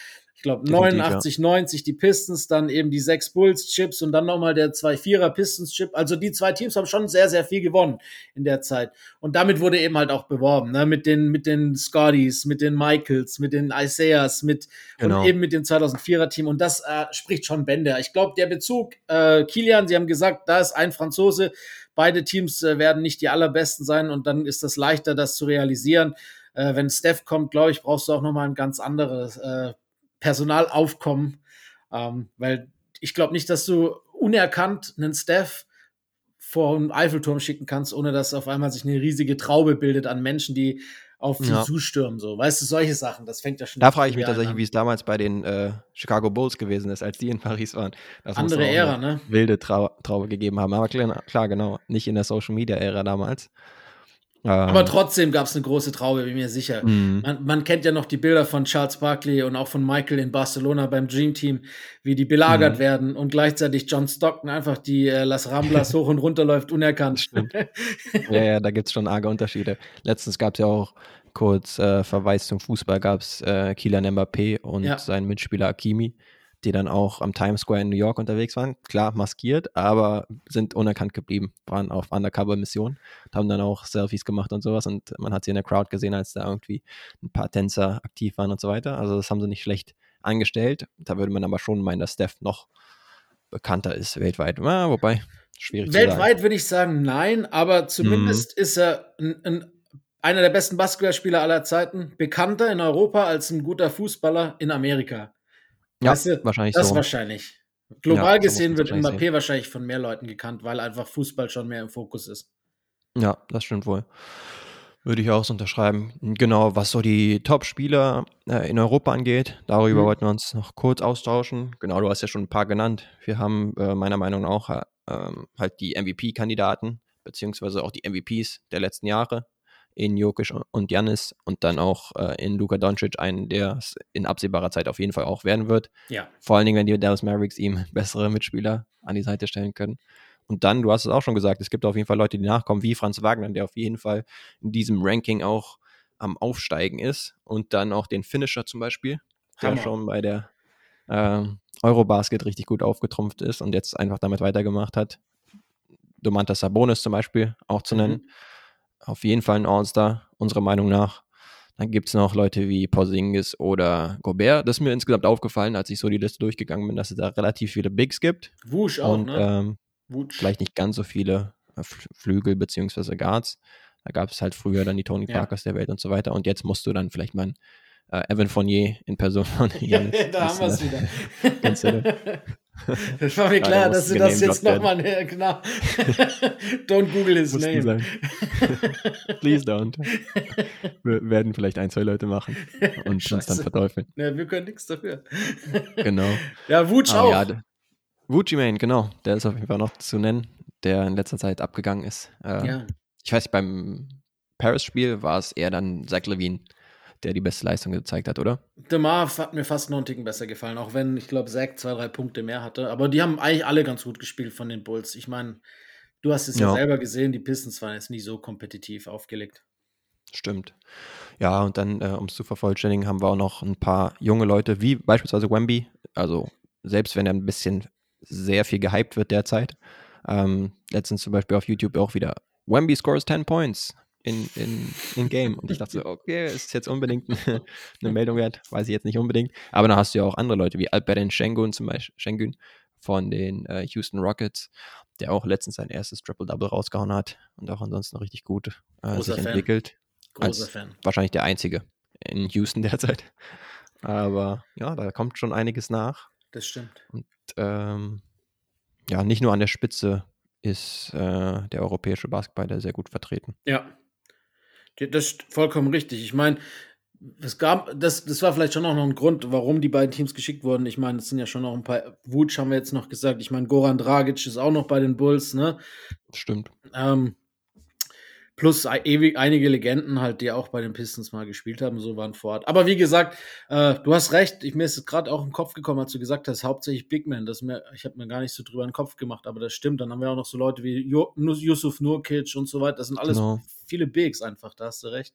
S3: Ich glaube 89, ja. 90 die Pistons, dann eben die sechs Bulls-Chips und dann nochmal der zwei Vierer Pistons-Chip. Also die zwei Teams haben schon sehr, sehr viel gewonnen in der Zeit. Und damit wurde eben halt auch beworben, ne? mit den, mit den Scotties, mit den Michaels, mit den Isaiahs, mit genau. und eben mit dem 2004er Team. Und das äh, spricht schon Bände. Ich glaube, der Bezug, äh, Kilian, Sie haben gesagt, da ist ein Franzose. Beide Teams äh, werden nicht die allerbesten sein und dann ist das leichter, das zu realisieren. Äh, wenn Steph kommt, glaube ich, brauchst du auch nochmal ein ganz anderes äh, Personalaufkommen, ähm, weil ich glaube nicht, dass du unerkannt einen Steph vor einen Eiffelturm schicken kannst, ohne dass auf einmal sich eine riesige Traube bildet an Menschen, die auf sie ja. zustürmen. So, weißt du, solche Sachen, das fängt ja schon.
S2: Da frage ich mich tatsächlich, wie es damals bei den äh, Chicago Bulls gewesen ist, als die in Paris waren.
S3: Das Andere Ära, ne?
S2: Wilde Trau Traube gegeben haben. Aber klar, klar, genau, nicht in der Social Media Ära damals.
S3: Aber ähm. trotzdem gab es eine große Traube, bin mir sicher. Mhm. Man, man, kennt ja noch die Bilder von Charles Barkley und auch von Michael in Barcelona beim Dream Team, wie die belagert mhm. werden und gleichzeitig John Stockton einfach die äh, Las Ramblas hoch und runter läuft, unerkannt.
S2: Stimmt. ja, ja, da gibt es schon arge Unterschiede. Letztens gab es ja auch kurz äh, Verweis zum Fußball, gab es äh, Kylian Mbappé und ja. seinen Mitspieler Akimi die dann auch am Times Square in New York unterwegs waren. Klar, maskiert, aber sind unerkannt geblieben, waren auf Undercover-Mission, haben dann auch Selfies gemacht und sowas und man hat sie in der Crowd gesehen, als da irgendwie ein paar Tänzer aktiv waren und so weiter. Also das haben sie nicht schlecht angestellt. Da würde man aber schon meinen, dass Steph noch bekannter ist weltweit. Ja, wobei, schwierig
S3: Weltweit würde ich sagen, nein, aber zumindest mhm. ist er ein, ein einer der besten Basketballspieler aller Zeiten, bekannter in Europa als ein guter Fußballer in Amerika.
S2: Ja, weißt du, wahrscheinlich
S3: das
S2: so.
S3: wahrscheinlich. Global ja, gesehen wird Mbappé sehen. wahrscheinlich von mehr Leuten gekannt, weil einfach Fußball schon mehr im Fokus ist.
S2: Ja, das stimmt wohl. Würde ich auch so unterschreiben. Genau, was so die Top-Spieler äh, in Europa angeht, darüber mhm. wollten wir uns noch kurz austauschen. Genau, du hast ja schon ein paar genannt. Wir haben äh, meiner Meinung nach auch äh, ähm, halt die MVP-Kandidaten, beziehungsweise auch die MVPs der letzten Jahre in Jokic und Janis und dann auch äh, in Luka Doncic einen, der es in absehbarer Zeit auf jeden Fall auch werden wird.
S3: Ja.
S2: Vor allen Dingen, wenn die Dallas Mavericks ihm bessere Mitspieler an die Seite stellen können. Und dann, du hast es auch schon gesagt, es gibt auf jeden Fall Leute, die nachkommen, wie Franz Wagner, der auf jeden Fall in diesem Ranking auch am Aufsteigen ist. Und dann auch den Finisher zum Beispiel, der Hammer. schon bei der äh, Eurobasket richtig gut aufgetrumpft ist und jetzt einfach damit weitergemacht hat. Domantas Sabonis zum Beispiel auch zu nennen. Mhm auf jeden Fall ein All-Star, unserer Meinung nach. Dann gibt es noch Leute wie Porzingis oder Gobert. Das ist mir insgesamt aufgefallen, als ich so die Liste durchgegangen bin, dass es da relativ viele Bigs gibt.
S3: Wusch auch,
S2: und, ne? Ähm, Wusch. Vielleicht nicht ganz so viele äh, Flügel bzw. Guards. Da gab es halt früher dann die Tony Parkers ja. der Welt und so weiter. Und jetzt musst du dann vielleicht mal einen äh, Evan Fournier in Person von
S3: Janis. da haben wir es wieder. Das war mir klar, dass du das jetzt nochmal, genau. don't Google his Mussten name.
S2: Please don't. Wir werden vielleicht ein, zwei Leute machen und Scheiße. uns dann verteufeln.
S3: Ja, wir können nichts dafür.
S2: Genau.
S3: Ja, Wutsch auch. Ja,
S2: Wucci Mane, genau. Der ist auf jeden Fall noch zu nennen, der in letzter Zeit abgegangen ist. Äh, ja. Ich weiß, beim Paris-Spiel war es eher dann Zach Levine, der die beste Leistung gezeigt hat, oder?
S3: DeMar hat mir fast noch einen Ticken besser gefallen, auch wenn ich glaube, Zach zwei, drei Punkte mehr hatte. Aber die haben eigentlich alle ganz gut gespielt von den Bulls. Ich meine, du hast es ja. ja selber gesehen, die Pistons waren jetzt nicht so kompetitiv aufgelegt.
S2: Stimmt. Ja, und dann, äh, um es zu vervollständigen, haben wir auch noch ein paar junge Leute, wie beispielsweise Wemby. Also, selbst wenn er ein bisschen sehr viel gehypt wird derzeit. Ähm, letztens zum Beispiel auf YouTube auch wieder Wemby scores 10 points in, in, in Game. Und ich dachte so, okay, ist jetzt unbedingt eine, eine Meldung wert, weiß ich jetzt nicht unbedingt. Aber dann hast du ja auch andere Leute, wie Albert Schengen zum Beispiel, Schengen von den äh, Houston Rockets, der auch letztens sein erstes Triple-Double rausgehauen hat und auch ansonsten richtig gut äh, sich Fan. entwickelt.
S3: Großer Fan.
S2: Wahrscheinlich der einzige in Houston derzeit. Aber ja, da kommt schon einiges nach.
S3: Das stimmt.
S2: Und ähm, ja, nicht nur an der Spitze ist äh, der europäische Basketball sehr gut vertreten.
S3: Ja, das ist vollkommen richtig. Ich meine, es gab, das, das war vielleicht schon auch noch ein Grund, warum die beiden Teams geschickt wurden. Ich meine, es sind ja schon noch ein paar, Wutsch haben wir jetzt noch gesagt. Ich meine, Goran Dragic ist auch noch bei den Bulls, ne?
S2: Stimmt.
S3: Ähm, Plus ewig einige Legenden halt, die auch bei den Pistons mal gespielt haben, so waren vor Ort. Aber wie gesagt, äh, du hast recht, ich, mir ist gerade auch im Kopf gekommen, als du gesagt hast, hauptsächlich Big Man. Das mir, ich habe mir gar nicht so drüber in den Kopf gemacht, aber das stimmt. Dann haben wir auch noch so Leute wie jo Yusuf Nurkic und so weiter. Das sind alles genau. viele Bigs einfach, da hast du recht.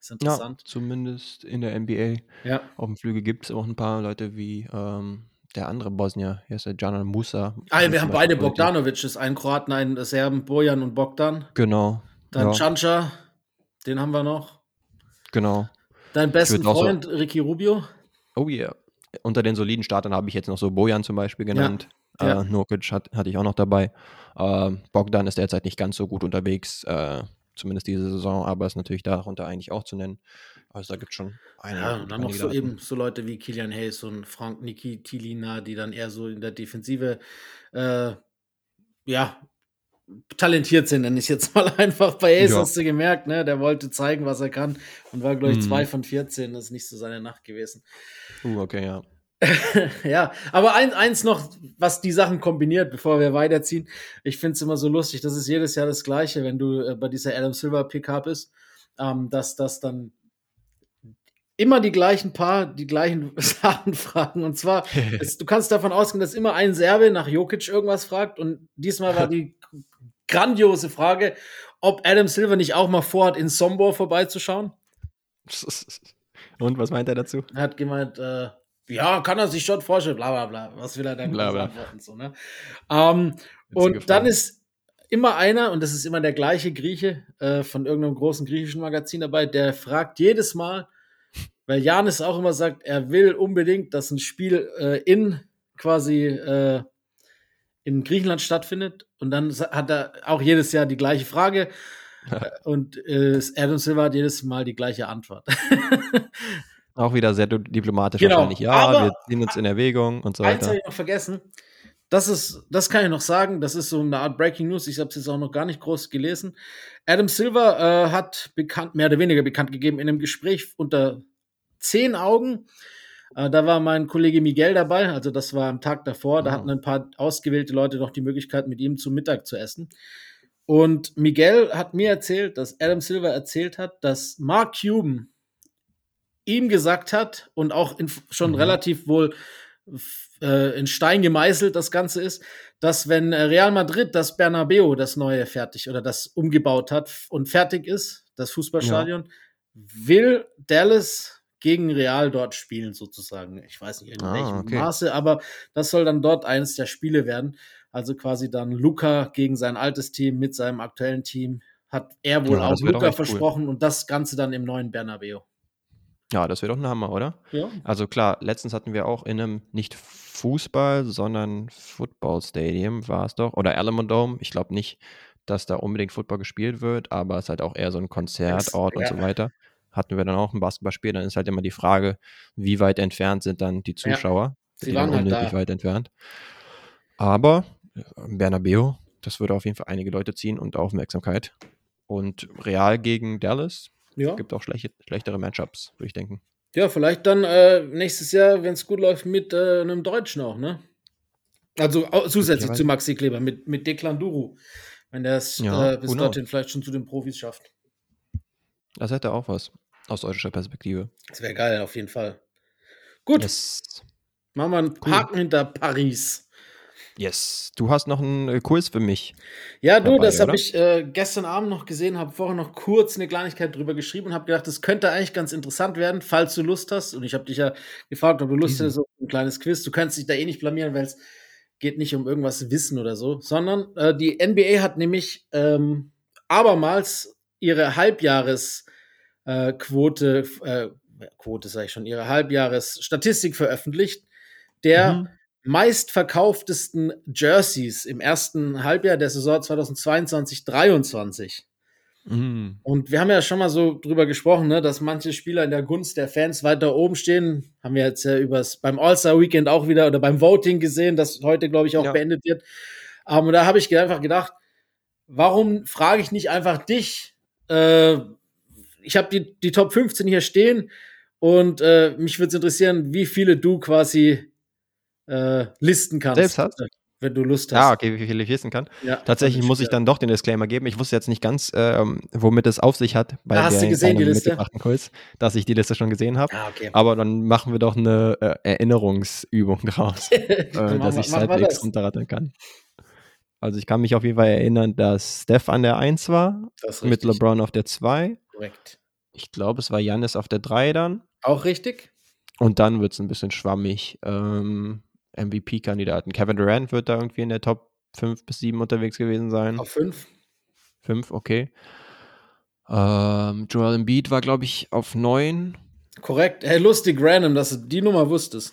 S3: Ist interessant.
S2: Ja, zumindest in der NBA.
S3: Ja.
S2: Auf dem Flügel gibt es auch ein paar Leute wie ähm, der andere Bosnier, hier ist der Janan Musa.
S3: Ah, wir haben beide Bogdanovic, einen Kroaten, einen Serben, Bojan und Bogdan.
S2: Genau.
S3: Dann
S2: ja.
S3: Chancha, den haben wir noch.
S2: Genau.
S3: Dein besten
S2: auch so-
S3: Freund, Ricky Rubio.
S2: Oh yeah. Unter den soliden Startern habe ich jetzt noch so Bojan zum Beispiel genannt.
S3: Ja.
S2: Äh, Nurkic hat, hatte ich auch noch dabei. Äh, Bogdan ist derzeit nicht ganz so gut unterwegs, äh, zumindest diese Saison, aber ist natürlich darunter eigentlich auch zu nennen. Also da gibt es schon einige.
S3: Ja, und dann noch so eben so Leute wie Kilian Hayes und Frank Nikitilina, die dann eher so in der Defensive äh, ja talentiert sind, nenne ich jetzt mal einfach. Bei Hayes
S2: Ja.
S3: hast du gemerkt, ne? Der wollte zeigen, was er kann und war, glaube ich,
S2: Mhm.
S3: zwei von 14. Das ist nicht so seine Nacht gewesen.
S2: Uh, okay, ja.
S3: ja, aber ein, eins noch, was die Sachen kombiniert, bevor wir weiterziehen. Ich finde es immer so lustig, das ist jedes Jahr das Gleiche, wenn du äh, bei dieser Adam Silver Pickup bist, ähm, dass das dann immer die gleichen Paar, die gleichen Sachen fragen. Und zwar, es, du kannst davon ausgehen, dass immer ein Serbe nach Jokic irgendwas fragt. Und diesmal war die grandiose Frage, ob Adam Silver nicht auch mal vorhat, in Sombor vorbeizuschauen.
S2: Und was meint er dazu?
S3: Er hat gemeint, äh, ja, kann er sich schon vorstellen, bla bla bla. Was will er dann
S2: Bla, bla.
S3: antworten? So, ne? ähm, und dann ist immer einer, und das ist immer der gleiche Grieche äh, von irgendeinem großen griechischen Magazin dabei, der fragt jedes Mal, weil Janis auch immer sagt, er will unbedingt, dass ein Spiel äh, in quasi äh, in Griechenland stattfindet. Und dann hat er auch jedes Jahr die gleiche Frage. Äh, Und äh, Adam Silver hat jedes Mal die gleiche Antwort.
S2: Auch wieder sehr di- diplomatisch
S3: Genau,
S2: wahrscheinlich. Ja,
S3: aber-
S2: wir ziehen uns in Erwägung und so
S3: Eins
S2: weiter.
S3: habe ich noch vergessen. Das ist, das kann ich noch sagen. Das ist so eine Art Breaking News. Ich habe es jetzt auch noch gar nicht groß gelesen. Adam Silver äh, hat bekannt, mehr oder weniger bekannt gegeben in einem Gespräch unter zehn Augen. Äh, da war mein Kollege Miguel dabei. Also das war am Tag davor. Da
S2: Ah.
S3: hatten ein paar ausgewählte Leute noch die Möglichkeit, mit ihm zu Mittag zu essen. Und Miguel hat mir erzählt, dass Adam Silver erzählt hat, dass Mark Cuban ihm gesagt hat und auch in, schon
S2: Mhm.
S3: relativ wohl äh, in Stein gemeißelt das Ganze ist, dass wenn äh, Real Madrid das Bernabeu, das neue fertig oder das umgebaut hat und fertig ist, das Fußballstadion, will Dallas gegen Real dort spielen sozusagen. Ich weiß nicht in
S2: Ah,
S3: welchem
S2: okay.
S3: Maße, aber das soll dann dort eines der Spiele werden. Also quasi dann Luca gegen sein altes Team mit seinem aktuellen Team hat er wohl
S2: Ja,
S3: auch Luca
S2: echt cool.
S3: versprochen und das Ganze dann im neuen Bernabeu.
S2: Ja, das wäre doch ein Hammer, oder?
S3: Ja.
S2: Also klar, letztens hatten wir auch in einem nicht Fußball, sondern Football Stadium war es doch. Oder Alamo Dome. Ich glaube nicht, dass da unbedingt Football gespielt wird, aber es ist halt auch eher so ein Konzertort und
S3: ja.
S2: so weiter. Hatten wir dann auch ein Basketballspiel, dann ist halt immer die Frage, wie weit entfernt sind dann die Zuschauer?
S3: Sie
S2: die
S3: waren halt
S2: unnötig
S3: da.
S2: weit entfernt. Aber äh, Bernabeu, das würde auf jeden Fall einige Leute ziehen und Aufmerksamkeit. Und Real gegen Dallas
S3: Ja.
S2: gibt auch schlechte, schlechtere Matchups, würde ich denken.
S3: Ja, vielleicht dann äh, nächstes Jahr, wenn es gut läuft, mit äh, einem Deutschen auch, ne? Also au- zusätzlich zu Maxi Kleber, mit, mit Deklan Duru. Wenn der es
S2: Ja,
S3: äh, bis
S2: who
S3: dorthin vielleicht schon zu den Profis schafft.
S2: Das hätte auch was aus deutscher Perspektive.
S3: Das wäre geil, auf jeden Fall. Gut,
S2: Yes.
S3: machen wir einen
S2: Cool.
S3: Haken hinter Paris.
S2: Yes. Du hast noch einen äh, Quiz für mich.
S3: Ja, du,
S2: dabei,
S3: das habe ich äh, gestern Abend noch gesehen, habe vorher noch kurz eine Kleinigkeit drüber geschrieben und habe gedacht, das könnte eigentlich ganz interessant werden, falls du Lust hast. Und ich habe dich ja gefragt, ob du Lust
S2: Easy.
S3: hast auf ein kleines Quiz. Du kannst dich da eh nicht blamieren, weil es geht nicht um irgendwas Wissen oder so, sondern äh, die NBA hat nämlich ähm, abermals ihre Halbjahresquote, äh, Quote, äh, Quote sage ich schon, ihre Halbjahresstatistik veröffentlicht, der
S2: Mhm.
S3: meistverkauftesten Jerseys im ersten Halbjahr der Saison 2022-23.
S2: Mhm.
S3: Und wir haben ja schon mal so drüber gesprochen, ne, dass manche Spieler in der Gunst der Fans weiter oben stehen. Haben wir jetzt ja übers, beim All-Star-Weekend auch wieder oder beim Voting gesehen, das heute, glaube ich, auch
S2: Ja.
S3: beendet wird. Ähm, und da habe ich einfach gedacht, warum frage ich nicht einfach dich? Äh, ich habe die, die Top 15 hier stehen und äh, mich würde es interessieren, wie viele du quasi äh, listen kannst.
S2: Selbst hast?
S3: Wenn du Lust hast.
S2: Ja, okay, wie viel ich wissen kann.
S3: Ja,
S2: Tatsächlich
S3: fand
S2: muss ich dann doch den Disclaimer geben. Ich wusste jetzt nicht ganz, ähm, womit es auf sich hat bei
S3: Ah, hast du gesehen, die Liste?
S2: Quiz, dass ich die Liste schon gesehen habe.
S3: Ah, okay.
S2: Aber dann machen wir doch eine äh, Erinnerungsübung draus, äh, dass ich halbwegs
S3: das.
S2: runterrattern kann. Also ich kann mich auf jeden Fall erinnern, dass Steph an der 1 war, mit LeBron auf der 2,
S3: korrekt.
S2: Ich glaube, es war Janis auf der 3 dann.
S3: Auch richtig.
S2: Und dann wird es ein bisschen schwammig. Ähm, MVP-Kandidaten. Kevin Durant wird da irgendwie in der Top 5 bis 7 unterwegs gewesen sein.
S3: Auf 5.
S2: 5, okay. Ähm, Joel Embiid war, glaube ich, auf 9.
S3: Korrekt. Hey, lustig, random, dass du die Nummer wusstest.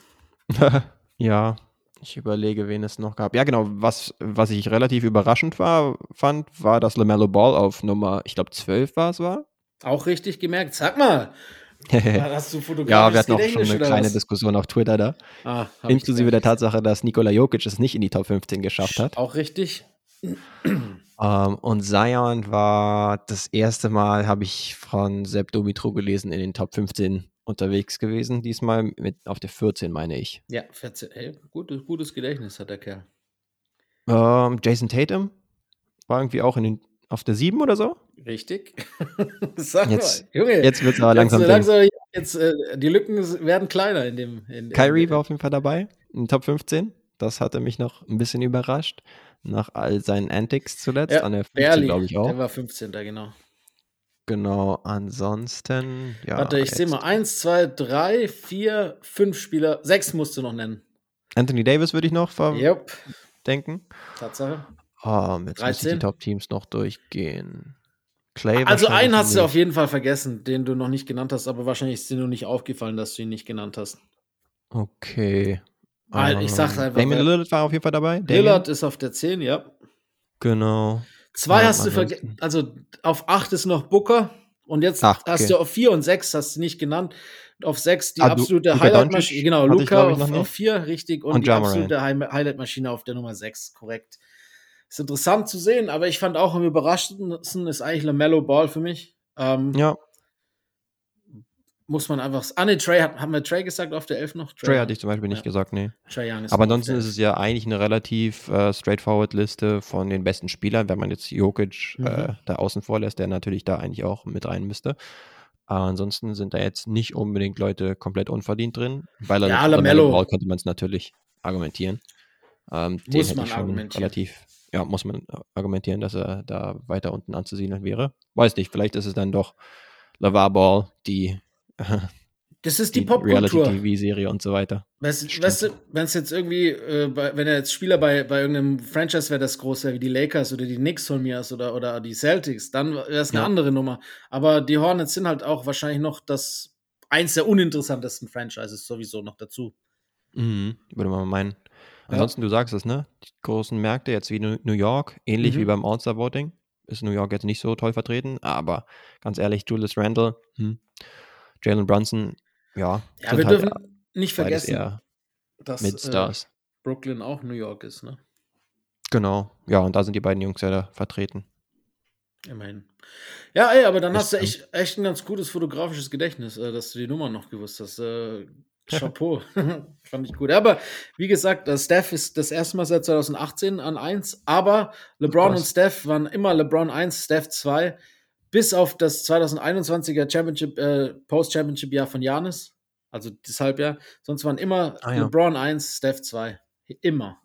S2: ja, ich überlege, wen es noch gab. Ja, genau. Was, was ich relativ überraschend war, fand, war, dass LaMelo Ball auf Nummer, ich glaube, 12 war es war.
S3: Auch richtig gemerkt. Sag mal. Hast du fotografisch
S2: ja, wir hatten auch schon eine kleine was? Diskussion auf Twitter da. Ah, Inklusive der Tatsache, dass Nikola Jokic es nicht in die Top 15 geschafft hat.
S3: Auch richtig.
S2: Um, und Zion war das erste Mal, habe ich von Sepp Domitro gelesen, in den Top 15 unterwegs gewesen. Diesmal mit auf der 14, meine ich.
S3: Ja, 14. Hey, gutes, gutes Gedächtnis hat der Kerl.
S2: Um, Jason Tatum war irgendwie auch in den, auf der 7 oder so.
S3: Richtig.
S2: Sag jetzt, mal, Junge. Jetzt wird es aber langsam.
S3: Jetzt, langsam jetzt, äh, die Lücken werden kleiner in dem. In,
S2: Kyrie war auf jeden Fall dabei, in Top 15. Das hatte mich noch ein bisschen überrascht nach all seinen Antics zuletzt.
S3: Ja,
S2: an der
S3: 15, glaube ich auch. Der war 15. genau.
S2: Genau, ansonsten, ja.
S3: Warte, ich sehe mal, 1, 2, 3, 4, 5 Spieler, 6 musst du noch nennen.
S2: Anthony Davis würde ich noch yep. denken.
S3: Tatsache.
S2: Oh, jetzt 13. muss ich die Top-Teams noch durchgehen.
S3: Clay also einen hast du auf jeden Fall vergessen, den du noch nicht genannt hast, aber wahrscheinlich ist dir nur nicht aufgefallen, dass du ihn nicht genannt hast.
S2: Okay.
S3: Weil ich sag einfach.
S2: Damien Lillard war auf jeden Fall dabei.
S3: Lillard ist auf der 10, ja.
S2: Genau.
S3: Zwei ja, hast du vergessen. Also auf 8 ist noch Booker. Und jetzt Ach, okay. hast du auf 4 und 6 hast du nicht genannt. Auf 6 die ah, absolute Highlight-Maschine. Genau, Luca auf 4, richtig. Und, und die absolute Highlight-Maschine auf der Nummer 6, korrekt. Ist interessant zu sehen, aber ich fand auch am überraschendsten ist eigentlich LaMelo Ball für mich. Ähm,
S2: ja
S3: muss man einfach. Ah, ne, Trey, haben wir Trey gesagt auf der 11 noch?
S2: Trey, Trey hatte ich zum Beispiel nicht gesagt, nee. Trey Young ist Aber ansonsten ist es ja eigentlich eine relativ äh, straightforward Liste von den besten Spielern, wenn man jetzt Jokic mhm. äh, da außen vor lässt, der natürlich da eigentlich auch mit rein müsste. Aber ansonsten sind da jetzt nicht unbedingt Leute komplett unverdient drin. Weil
S3: ja, Lamello
S2: könnte man es natürlich argumentieren. Ähm,
S3: muss man argumentieren.
S2: Relativ, ja, muss man argumentieren, dass er da weiter unten anzusiedeln wäre. Weiß nicht, vielleicht ist es dann doch LaVar Ball, die
S3: das ist die, die Popkultur.
S2: Reality-TV-Serie und so weiter.
S3: Weißt, weißt du, wenn es jetzt irgendwie, äh, bei, wenn er jetzt Spieler bei, bei irgendeinem Franchise wäre, das groß wäre, wie die Lakers oder die Knicks von mir oder, oder die Celtics, dann wäre es eine ja. andere Nummer. Aber die Hornets sind halt auch wahrscheinlich noch das eins der uninteressantesten Franchises sowieso noch dazu.
S2: Mhm, würde man meinen. Ansonsten, ja. du sagst es, ne? Die großen Märkte, jetzt wie New York, ähnlich mhm. wie beim All-Star-Voting, ist New York jetzt nicht so toll vertreten, aber ganz ehrlich, Julius Randle, hm, Jalen Brunson, ja.
S3: Ja, wir halt dürfen nicht vergessen, dass. Äh, Brooklyn auch New York ist, ne?
S2: Genau, ja, und da sind die beiden Jungs ja da vertreten.
S3: Immerhin. Ja, ey, aber dann hast du echt, echt ein ganz gutes fotografisches Gedächtnis, äh, dass du die Nummer noch gewusst hast. Äh, Chapeau. Fand ich gut. Aber wie gesagt, äh, Steph ist das erste Mal seit 2018 an 1, aber LeBron und Steph waren immer LeBron 1, Steph 2 bis auf das 2021er Championship, äh, Post-Championship-Jahr von Janis, also das Halbjahr. Sonst waren immer ah, ja. LeBron 1, Steph 2. Immer.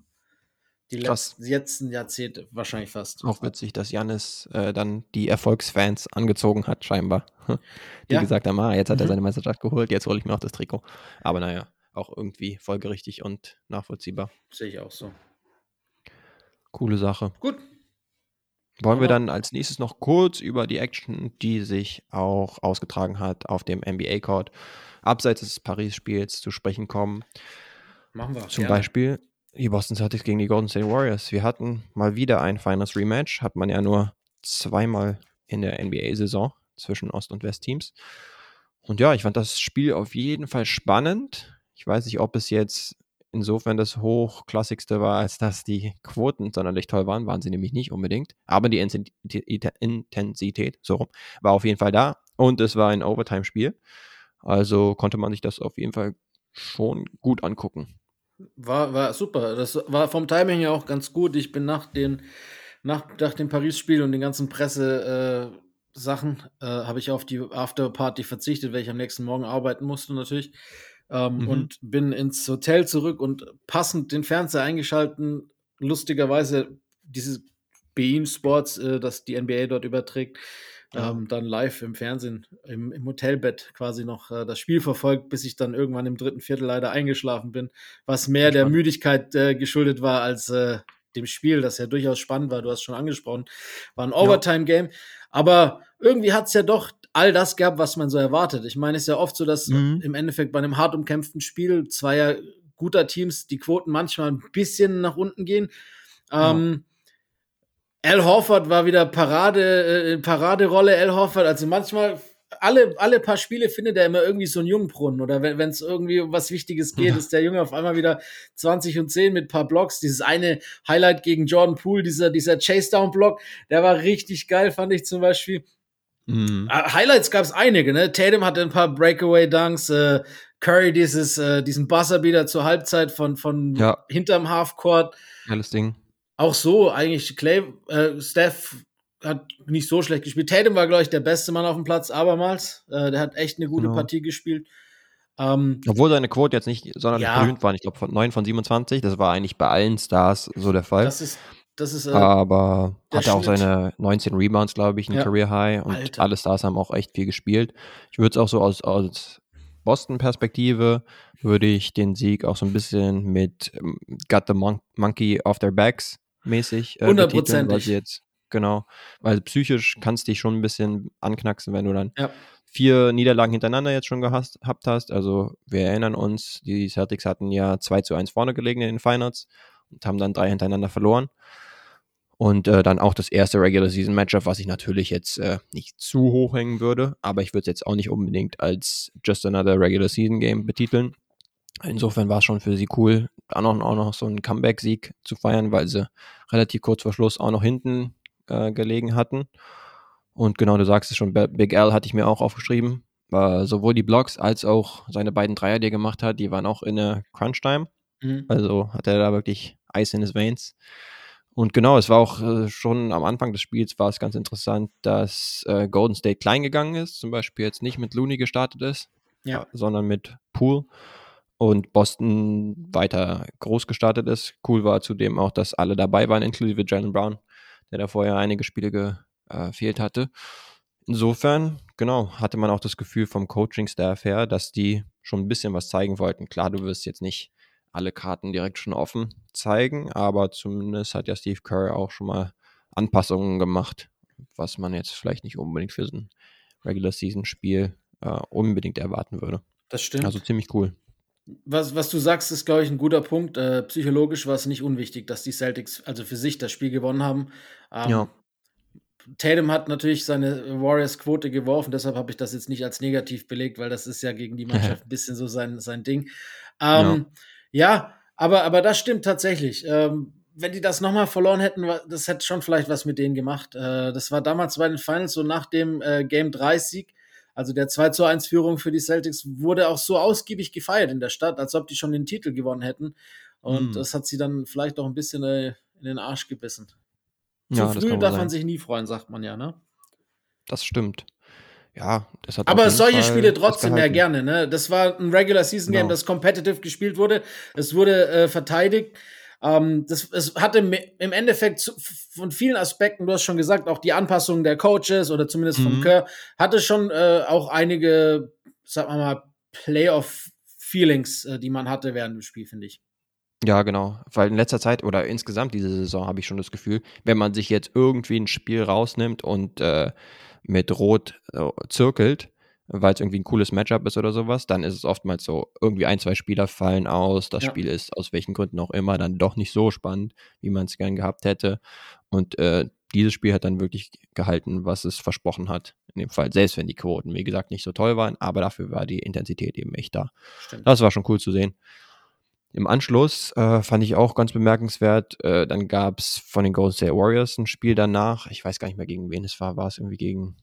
S3: Die letzten, letzten Jahrzehnte wahrscheinlich fast.
S2: Auch witzig, dass Janis äh, dann die Erfolgsfans angezogen hat, scheinbar. Die ja. gesagt haben, ah, jetzt hat mhm. er seine Meisterschaft geholt, jetzt hole ich mir auch das Trikot. Aber naja, auch irgendwie folgerichtig und nachvollziehbar.
S3: Sehe ich auch so.
S2: Coole Sache.
S3: Gut,
S2: wollen wir dann als nächstes noch kurz über die Action, die sich auch ausgetragen hat auf dem NBA-Court, abseits des Paris-Spiels zu sprechen kommen.
S3: Machen wir.
S2: Zum gerne. Beispiel die Boston Celtics gegen die Golden State Warriors. Wir hatten mal wieder ein Finals Rematch, hat man ja nur zweimal in der NBA-Saison zwischen Ost- und West-Teams. Und ja, ich fand das Spiel auf jeden Fall spannend. Ich weiß nicht, ob es jetzt insofern das Hochklassigste war, als dass die Quoten sonderlich toll waren, waren sie nämlich nicht unbedingt. Aber die Intensität, so rum, war auf jeden Fall da und es war ein Overtime-Spiel. Also konnte man sich das auf jeden Fall schon gut angucken.
S3: War, war super. Das war vom Timing ja auch ganz gut. Ich bin nach, den, nach, nach dem Paris-Spiel und den ganzen Presse- äh, äh, habe ich auf die Afterparty verzichtet, weil ich am nächsten Morgen arbeiten musste natürlich ähm, mhm. und bin ins Hotel zurück und passend den Fernseher eingeschalten. Lustigerweise dieses Beam Sports, äh, das die NBA dort überträgt. Ja. ähm, dann live im Fernsehen, im, im Hotelbett quasi noch äh, das Spiel verfolgt, bis ich dann irgendwann im dritten Viertel leider eingeschlafen bin, was mehr der Müdigkeit äh, geschuldet war als äh, dem Spiel, das ja durchaus spannend war. Du hast schon angesprochen, war ein Overtime-Game. Aber irgendwie hat es ja doch all das gehabt, was man so erwartet. Ich meine, es ist ja oft so, dass mhm. im Endeffekt bei einem hart umkämpften Spiel zweier guter Teams die Quoten manchmal ein bisschen nach unten gehen. Ähm, Al Horford war wieder Parade, äh, Paraderolle, Al Horford. Also manchmal, alle, alle paar Spiele findet er immer irgendwie so einen Jungbrunnen. Oder wenn es irgendwie um was Wichtiges geht, ja. ist der Junge auf einmal wieder 20 und 10 mit ein paar Blocks. Dieses eine Highlight gegen Jordan Poole, dieser, dieser Chase-Down-Block, der war richtig geil, fand ich zum Beispiel. Mhm. Uh, Highlights gab es einige, ne? Tatum hatte ein paar Breakaway-Dunks, äh, Curry dieses, äh, diesen Buzzerbeater zur Halbzeit von, von ja. hinterm Halfcourt.
S2: Geiles Ding.
S3: Auch so, eigentlich, Clay, äh, Steph hat nicht so schlecht gespielt. Tatum war, glaube ich, der beste Mann auf dem Platz, abermals. Äh, der hat echt eine gute genau. Partie gespielt.
S2: Ähm, Obwohl seine Quote jetzt nicht sonderlich ja. berühmt war. Ich glaube, von 9 von 27. Das war eigentlich bei allen Stars so der Fall.
S3: Das ist, das ist, äh,
S2: Aber hatte auch seine 19 Rebounds, glaube ich, ein ja. Career High. Und Alter. alle Stars haben auch echt viel gespielt. Ich würde es auch so aus, aus Boston-Perspektive würde ich den Sieg auch so ein bisschen mit ähm, Got the Mon Monkey off their backs mäßig
S3: äh, betiteln,
S2: weil sie jetzt genau, weil psychisch kannst dich schon ein bisschen anknacksen, wenn du dann ja. vier Niederlagen hintereinander jetzt schon gehabt hast. Also wir erinnern uns, die Celtics hatten ja 2 zu 1 vorne gelegen in den Finals und haben dann drei hintereinander verloren. Und äh, dann auch das erste Regular Season Matchup, was ich natürlich jetzt äh, nicht zu hoch hängen würde, aber ich würde es jetzt auch nicht unbedingt als Just Another Regular Season Game betiteln. Insofern war es schon für sie cool, auch noch, auch noch so einen Comeback-Sieg zu feiern, weil sie relativ kurz vor Schluss auch noch hinten äh, gelegen hatten. Und genau, du sagst es schon, Big L hatte ich mir auch aufgeschrieben. War sowohl die Blocks als auch seine beiden Dreier, die er gemacht hat, die waren auch in der Crunch-Time. Mhm. Also hat er da wirklich Eis in his Veins. Und genau, es war auch äh, schon am Anfang des Spiels war es ganz interessant, dass äh, Golden State klein gegangen ist, zum Beispiel jetzt nicht mit Looney gestartet ist, ja. Äh, sondern mit Poole und Boston weiter groß gestartet ist. Cool war zudem auch, dass alle dabei waren, inklusive Jalen Brown, der da vorher einige Spiele gefehlt äh, hatte. Insofern, genau, hatte man auch das Gefühl vom Coaching-Staff her, dass die schon ein bisschen was zeigen wollten. Klar, du wirst jetzt nicht alle Karten direkt schon offen zeigen, aber zumindest hat ja Steve Kerr auch schon mal Anpassungen gemacht, was man jetzt vielleicht nicht unbedingt für so ein Regular Season Spiel äh, unbedingt erwarten würde.
S3: Das stimmt.
S2: Also ziemlich cool.
S3: Was, was du sagst, ist, glaube ich, ein guter Punkt. Äh, psychologisch war es nicht unwichtig, dass die Celtics also für sich das Spiel gewonnen haben. Ähm, ja. Tatum hat natürlich seine Warriors-Quote geworfen, deshalb habe ich das jetzt nicht als negativ belegt, weil das ist ja gegen die Mannschaft ein bisschen so sein, sein Ding. Ähm, ja. Ja, aber, aber das stimmt tatsächlich. Ähm, wenn die das nochmal verloren hätten, das hätte schon vielleicht was mit denen gemacht. Äh, das war damals bei den Finals so nach dem äh, Game 3 Sieg, also der 2 zu 1 Führung für die Celtics, wurde auch so ausgiebig gefeiert in der Stadt, als ob die schon den Titel gewonnen hätten. Und mm. das hat sie dann vielleicht auch ein bisschen äh, in den Arsch gebissen. Zu ja, früh darf sein. man sich nie freuen, sagt man ja, ne?
S2: Das stimmt ja, das hat
S3: Aber solche Fall Spiele trotzdem ja gerne, ne? Das war ein Regular Season Game, genau. das competitive gespielt wurde. Es wurde äh, verteidigt. Ähm, das, es hatte im Endeffekt zu, von vielen Aspekten, du hast schon gesagt, auch die Anpassung der Coaches oder zumindest von mhm. Kerr, hatte schon äh, auch einige, sagen wir mal, Playoff-Feelings, äh, die man hatte während dem Spiel, finde ich.
S2: Ja, genau. Weil in letzter Zeit oder insgesamt diese Saison habe ich schon das Gefühl, wenn man sich jetzt irgendwie ein Spiel rausnimmt und äh, mit Rot äh, zirkelt, weil es irgendwie ein cooles Matchup ist oder sowas, dann ist es oftmals so, irgendwie ein, zwei Spieler fallen aus, das ja. Spiel ist aus welchen Gründen auch immer dann doch nicht so spannend, wie man es gern gehabt hätte. Und äh, dieses Spiel hat dann wirklich gehalten, was es versprochen hat. In dem Fall, selbst wenn die Quoten, wie gesagt, nicht so toll waren, aber dafür war die Intensität eben echt da. Stimmt. Das war schon cool zu sehen. Im Anschluss äh, fand ich auch ganz bemerkenswert, äh, dann gab es von den Golden State Warriors ein Spiel danach. Ich weiß gar nicht mehr, gegen wen es war. War es irgendwie gegen,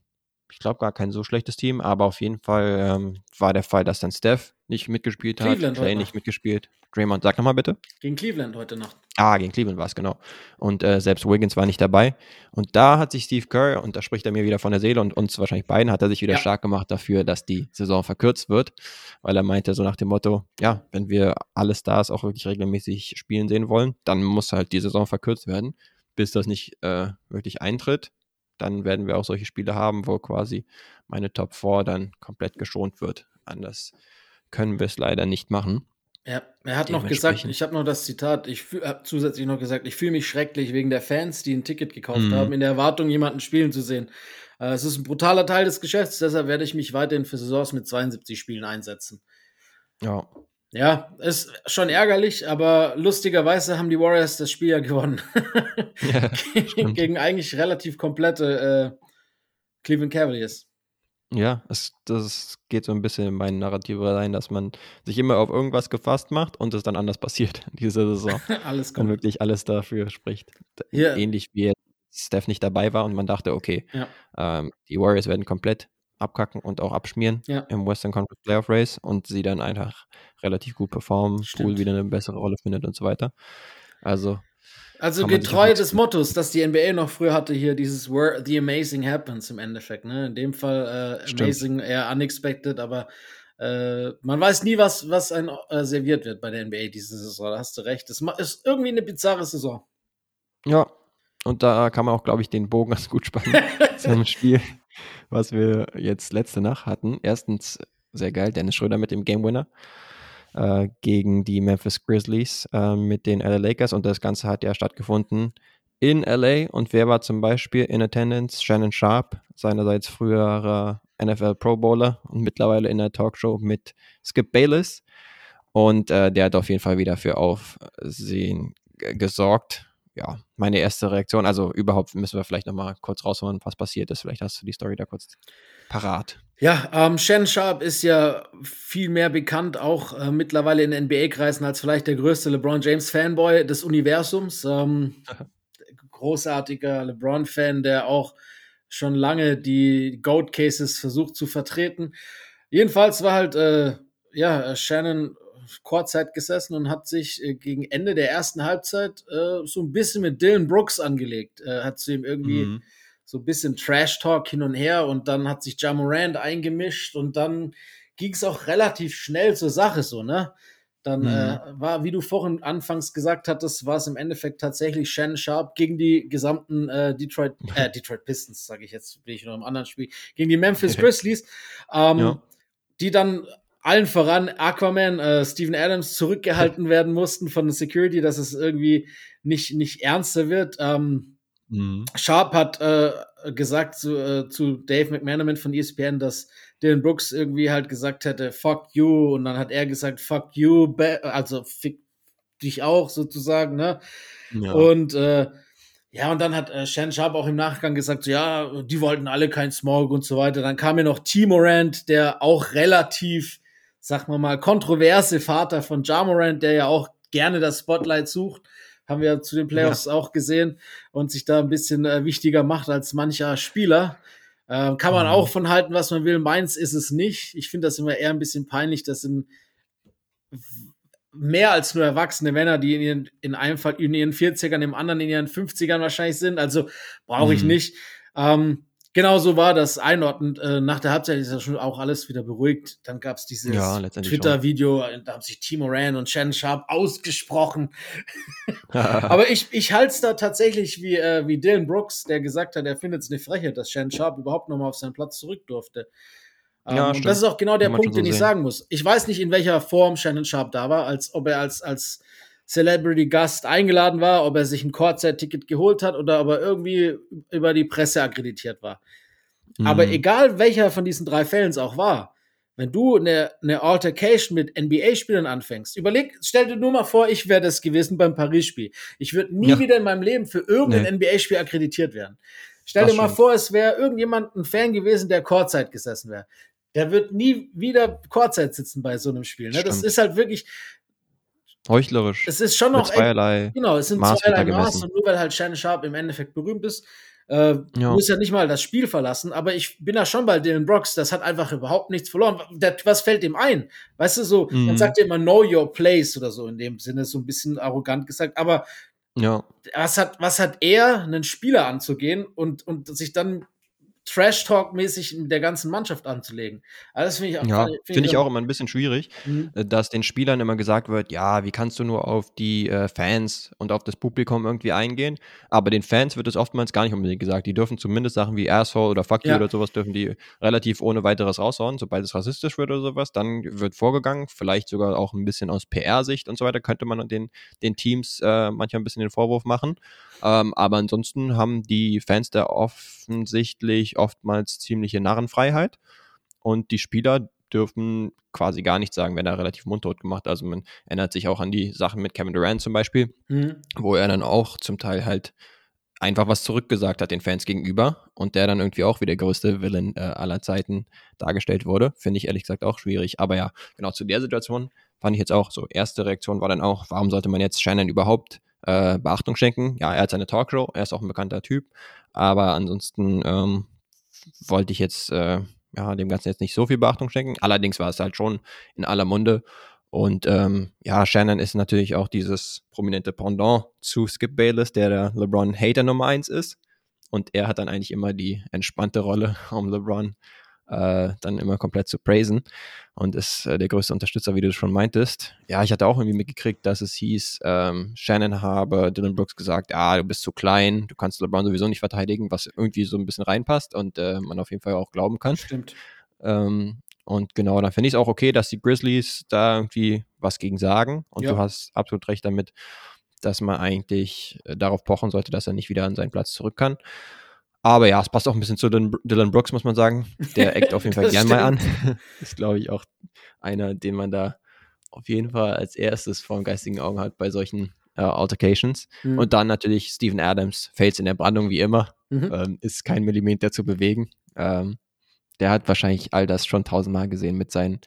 S2: ich glaube, gar kein so schlechtes Team, aber auf jeden Fall ähm, war der Fall, dass dann Steph nicht mitgespielt hat, Cleveland Clay nicht mitgespielt. Draymond, sag nochmal bitte.
S3: Gegen Cleveland heute Nacht.
S2: Ah, gegen Cleveland war es, genau. Und äh, selbst Wiggins war nicht dabei. Und da hat sich Steve Kerr, und da spricht er mir wieder von der Seele und uns wahrscheinlich beiden, hat er sich wieder ja. stark gemacht dafür, dass die Saison verkürzt wird. Weil er meinte so nach dem Motto, ja, wenn wir alle Stars auch wirklich regelmäßig spielen sehen wollen, dann muss halt die Saison verkürzt werden, bis das nicht äh, wirklich eintritt. Dann werden wir auch solche Spiele haben, wo quasi meine Top 4 dann komplett geschont wird. Anders können wir es leider nicht machen.
S3: Ja, er hat noch gesagt, ich habe noch das Zitat, ich habe zusätzlich noch gesagt, ich fühle mich schrecklich wegen der Fans, die ein Ticket gekauft mhm. haben, in der Erwartung, jemanden spielen zu sehen. Äh, es ist ein brutaler Teil des Geschäfts, deshalb werde ich mich weiterhin für Saisons mit 72 Spielen einsetzen.
S2: Ja.
S3: Ja, ist schon ärgerlich, aber lustigerweise haben die Warriors das Spiel ja gewonnen. ja, Gegen eigentlich relativ komplette äh, Cleveland Cavaliers.
S2: Ja, es, das geht so ein bisschen in mein Narrativ rein, dass man sich immer auf irgendwas gefasst macht und es dann anders passiert in dieser Saison.
S3: alles
S2: Und wirklich alles dafür spricht. Yeah. Ähnlich wie Steph nicht dabei war und man dachte, okay,
S3: ja.
S2: ähm, die Warriors werden komplett abkacken und auch abschmieren
S3: ja.
S2: im Western Conference Playoff Race und sie dann einfach relativ gut performen, Pool wieder eine bessere Rolle findet und so weiter. Also
S3: also getreu des Mottos, dass die NBA noch früher hatte, hier dieses Where The Amazing Happens im Endeffekt. Ne? In dem Fall äh, Amazing eher unexpected, aber äh, man weiß nie, was, was ein äh, serviert wird bei der NBA diese Saison. Da hast du recht. Es ist irgendwie eine bizarre Saison.
S2: Ja, und da kann man auch, glaube ich, den Bogen ganz gut spannen zum Spiel, was wir jetzt letzte Nacht hatten. Erstens sehr geil, Dennis Schröder mit dem Game Winner äh, gegen die Memphis Grizzlies äh, mit den LA Lakers und das Ganze hat ja stattgefunden in LA und wer war zum Beispiel in Attendance? Shannon Sharp, seinerseits früherer NFL Pro Bowler und mittlerweile in der Talkshow mit Skip Bayless und äh, der hat auf jeden Fall wieder für Aufsehen gesorgt. Ja, meine erste Reaktion, also überhaupt müssen wir vielleicht nochmal kurz rausholen, was passiert ist. Vielleicht hast du die Story da kurz parat.
S3: Ja, ähm, Shannon Sharp ist ja viel mehr bekannt, auch äh, mittlerweile in NBA-Kreisen, als vielleicht der größte LeBron James-Fanboy des Universums. Ähm, großartiger LeBron-Fan, der auch schon lange die Goat-Cases versucht zu vertreten. Jedenfalls war halt, äh, ja, Shannon Kurzzeit gesessen und hat sich äh, gegen Ende der ersten Halbzeit äh, so ein bisschen mit Dylan Brooks angelegt. Äh, hat zu ihm irgendwie mhm so ein bisschen Trash-Talk hin und her und dann hat sich Jamorand eingemischt und dann ging es auch relativ schnell zur Sache so, ne? Dann mhm. äh, war, wie du vorhin anfangs gesagt hattest, war es im Endeffekt tatsächlich Shannon Sharp gegen die gesamten äh, Detroit, äh, Detroit Pistons, sage ich jetzt, bin ich noch im anderen Spiel, gegen die Memphis Grizzlies, ähm, ja. die dann allen voran Aquaman, äh, Steven Adams zurückgehalten werden mussten von der Security, dass es irgendwie nicht, nicht ernster wird. Ähm, Mhm. Sharp hat äh, gesagt zu, äh, zu Dave McManaman von ESPN, dass Dylan Brooks irgendwie halt gesagt hätte, fuck you, und dann hat er gesagt, fuck you, also fick dich auch sozusagen, ne? Ja. Und äh, ja, und dann hat äh, Shan Sharp auch im Nachgang gesagt, so, ja, die wollten alle kein Smog und so weiter. Dann kam ja noch Timo Rand, der auch relativ, sag mal mal, kontroverse Vater von Jamorant, der ja auch gerne das Spotlight sucht haben wir zu den Playoffs ja. auch gesehen und sich da ein bisschen äh, wichtiger macht als mancher Spieler. Äh, kann man mhm. auch von halten, was man will. Meins ist es nicht. Ich finde das immer eher ein bisschen peinlich. Das sind mehr als nur erwachsene Männer, die in, ihren, in einem Fall in ihren 40ern, im anderen in ihren 50ern wahrscheinlich sind. Also brauche ich mhm. nicht. Ähm, Genau so war das einordnend. Äh, nach der Halbzeit ist ja schon auch alles wieder beruhigt. Dann gab es dieses ja, Twitter-Video, da haben sich Timo Ran und Shannon Sharp ausgesprochen. Aber ich, ich halte es da tatsächlich wie, äh, wie Dylan Brooks, der gesagt hat, er findet es eine Frechheit, dass Shannon Sharp überhaupt nochmal auf seinen Platz zurück durfte. Ähm, ja, und das ist auch genau der Punkt, so den ich sehen. sagen muss. Ich weiß nicht, in welcher Form Shannon Sharp da war, als ob er als, als Celebrity Gast eingeladen war, ob er sich ein Kurzzeit-Ticket geholt hat oder ob er irgendwie über die Presse akkreditiert war. Mhm. Aber egal welcher von diesen drei Fällen es auch war, wenn du eine, eine Altercation mit NBA-Spielern anfängst, überleg, stell dir nur mal vor, ich wäre das gewesen beim Paris-Spiel. Ich würde nie ja. wieder in meinem Leben für irgendein nee. NBA-Spiel akkreditiert werden. Stell das dir mal stimmt. vor, es wäre irgendjemand ein Fan gewesen, der Kurzzeit gesessen wäre. Der wird nie wieder Kurzzeit sitzen bei so einem Spiel. Ne? Das ist halt wirklich,
S2: Heuchlerisch.
S3: Es ist schon noch
S2: zweierlei.
S3: Genau, es sind Maß zweierlei Maß und nur weil halt Shannon Sharp im Endeffekt berühmt ist, äh, ja. muss ja nicht mal das Spiel verlassen. Aber ich bin da schon bei Dylan Brooks, das hat einfach überhaupt nichts verloren. Der, was fällt ihm ein? Weißt du, so, mhm. man sagt ja immer Know Your Place oder so in dem Sinne, so ein bisschen arrogant gesagt. Aber
S2: ja.
S3: was hat, was hat er, einen Spieler anzugehen und, und sich dann Trash-Talk-mäßig mit der ganzen Mannschaft anzulegen. Also das finde ich
S2: auch, ja, finde find ich auch immer ein bisschen schwierig, mhm. Äh, dass den Spielern immer gesagt wird, ja, wie kannst du nur auf die äh, Fans und auf das Publikum irgendwie eingehen? Aber den Fans wird es oftmals gar nicht unbedingt gesagt. Die dürfen zumindest Sachen wie Asshole oder Fuck you oder sowas dürfen die relativ ohne weiteres raushauen. Sobald es rassistisch wird oder sowas, dann wird vorgegangen. Vielleicht sogar auch ein bisschen aus PR-Sicht und so weiter könnte man den, den Teams äh, manchmal ein bisschen den Vorwurf machen. Ähm, aber ansonsten haben die Fans da offensichtlich oftmals ziemliche Narrenfreiheit und die Spieler dürfen quasi gar nichts sagen, wenn er relativ mundtot gemacht. Also man erinnert sich auch an die Sachen mit Kevin Durant zum Beispiel, mhm. wo er dann auch zum Teil halt einfach was zurückgesagt hat den Fans gegenüber und der dann irgendwie auch wie der größte Villain äh, aller Zeiten dargestellt wurde. Finde ich ehrlich gesagt auch schwierig. Aber ja, genau zu der Situation fand ich jetzt auch so. Erste Reaktion war dann auch, warum sollte man jetzt Shannon überhaupt äh, Beachtung schenken? Ja, er hat seine Talkshow, er ist auch ein bekannter Typ, aber ansonsten ähm, wollte ich jetzt äh, ja, dem Ganzen jetzt nicht so viel Beachtung schenken. Allerdings war es halt schon in aller Munde. Und ähm, ja, Shannon ist natürlich auch dieses prominente Pendant zu Skip Bayless, der der LeBron-Hater Nummer 1 ist. Und er hat dann eigentlich immer die entspannte Rolle, um LeBron äh, dann immer komplett zu praisen und ist äh, der größte Unterstützer, wie du schon meintest. Ja, ich hatte auch irgendwie mitgekriegt, dass es hieß, ähm, Shannon habe Dylan Brooks gesagt, ah, du bist zu klein, du kannst LeBron sowieso nicht verteidigen, was irgendwie so ein bisschen reinpasst und äh, man auf jeden Fall auch glauben kann.
S3: Stimmt.
S2: Ähm, und genau, dann finde ich es auch okay, dass die Grizzlies da irgendwie was gegen sagen. Und ja. du hast absolut recht damit, dass man eigentlich äh, darauf pochen sollte, dass er nicht wieder an seinen Platz zurück kann. Aber ja, es passt auch ein bisschen zu Dylan Brooks, muss man sagen. Der eckt auf jeden Fall gern mal an. ist, glaube ich, auch einer, den man da auf jeden Fall als erstes vor dem geistigen Augen hat bei solchen äh, Altercations. Mhm. Und dann natürlich Steven Adams, Fails in der Brandung wie immer. Mhm. Ähm, ist kein Millimeter zu bewegen. Ähm, der hat wahrscheinlich all das schon tausendmal gesehen mit seinen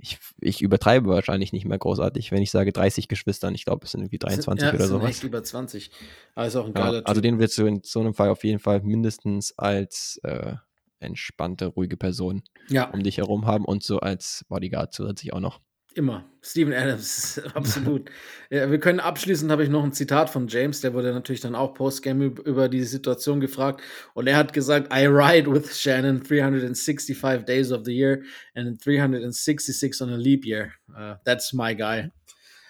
S2: ich, ich übertreibe wahrscheinlich nicht mehr großartig, wenn ich sage 30 Geschwistern. Ich glaube, es sind irgendwie 23 ja, oder sowas. Echt
S3: über 20. Aber ist auch ein geiler
S2: ja, Also den willst du in so einem Fall auf jeden Fall mindestens als äh, entspannte, ruhige Person
S3: ja.
S2: um dich herum haben und so als Bodyguard zusätzlich auch noch.
S3: Immer. Steven Adams, absolut. ja, wir können abschließend, habe ich noch ein Zitat von James, der wurde natürlich dann auch postgame über die Situation gefragt und er hat gesagt, I ride with Shannon 365 days of the year and 366 on a leap year. Uh, that's my guy.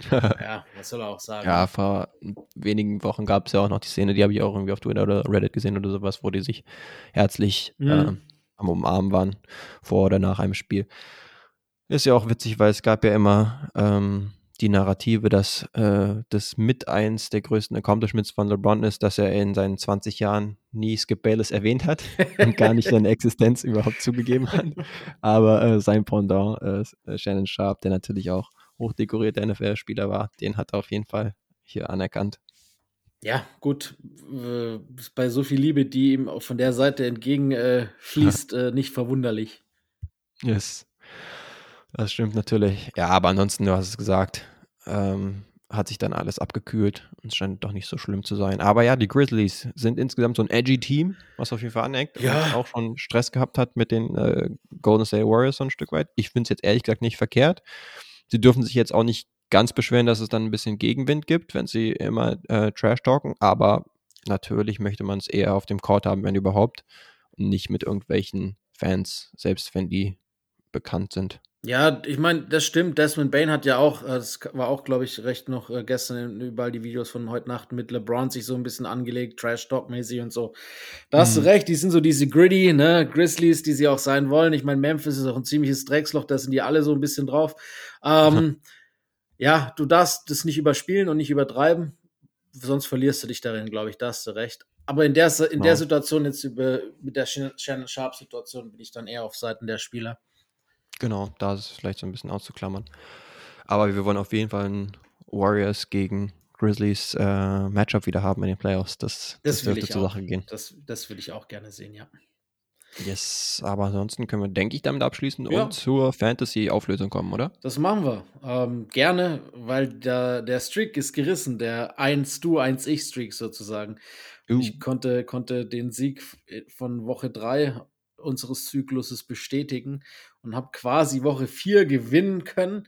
S3: ja, was soll er auch sagen?
S2: Ja, vor wenigen Wochen gab es ja auch noch die Szene, die habe ich auch irgendwie auf Twitter oder Reddit gesehen oder sowas, wo die sich herzlich mhm. äh, am Umarmen waren vor oder nach einem Spiel. Ist ja auch witzig, weil es gab ja immer ähm, die Narrative, dass äh, das mit eins der größten Accomplishments von LeBron ist, dass er in seinen 20 Jahren nie Skip Bayless erwähnt hat und gar nicht seine Existenz überhaupt zugegeben hat. Aber äh, sein Pendant, äh, Shannon Sharp, der natürlich auch hochdekorierter NFL-Spieler war, den hat er auf jeden Fall hier anerkannt.
S3: Ja, gut, äh, bei so viel Liebe, die ihm auch von der Seite entgegenfließt, äh, nicht verwunderlich.
S2: Yes. Das stimmt natürlich. Ja, aber ansonsten, du hast es gesagt, ähm, hat sich dann alles abgekühlt und es scheint doch nicht so schlimm zu sein. Aber ja, die Grizzlies sind insgesamt so ein edgy Team, was auf jeden Fall aneckt.
S3: Ja.
S2: Und auch schon Stress gehabt hat mit den äh, Golden State Warriors so ein Stück weit. Ich finde es jetzt ehrlich gesagt nicht verkehrt. Sie dürfen sich jetzt auch nicht ganz beschweren, dass es dann ein bisschen Gegenwind gibt, wenn sie immer äh, Trash talken. Aber natürlich möchte man es eher auf dem Court haben, wenn überhaupt. Und nicht mit irgendwelchen Fans, selbst wenn die bekannt sind.
S3: Ja, ich meine, das stimmt. Desmond Bain hat ja auch, äh, das war auch, glaube ich, recht noch äh, gestern überall die Videos von heute Nacht mit LeBron sich so ein bisschen angelegt, Trash-Talk-mäßig und so. Da hast du mhm. recht, die sind so diese gritty, ne, Grizzlies, die sie auch sein wollen. Ich meine, Memphis ist auch ein ziemliches Drecksloch, da sind die alle so ein bisschen drauf. Ähm, ja, du darfst das nicht überspielen und nicht übertreiben, sonst verlierst du dich darin, glaube ich, da hast du recht. Aber in der, in der. Situation jetzt über, mit der Shannon Sharp-Situation bin ich dann eher auf Seiten der Spieler.
S2: Genau, da ist es vielleicht so ein bisschen auszuklammern. Aber wir wollen auf jeden Fall ein Warriors gegen Grizzlies äh, Matchup wieder haben in den Playoffs. Das,
S3: das, das dürfte zur Sache gehen. Das, das würde ich auch gerne sehen, ja.
S2: Yes, aber ansonsten können wir, denke ich, damit abschließen ja. und zur Fantasy-Auflösung kommen, oder?
S3: Das machen wir. Ähm, gerne, weil der, der Streak ist gerissen, der 1 du, 1 ich Streak sozusagen. Uh. Ich konnte, konnte den Sieg von Woche 3 unseres Zykluses bestätigen und habe quasi Woche 4 gewinnen können,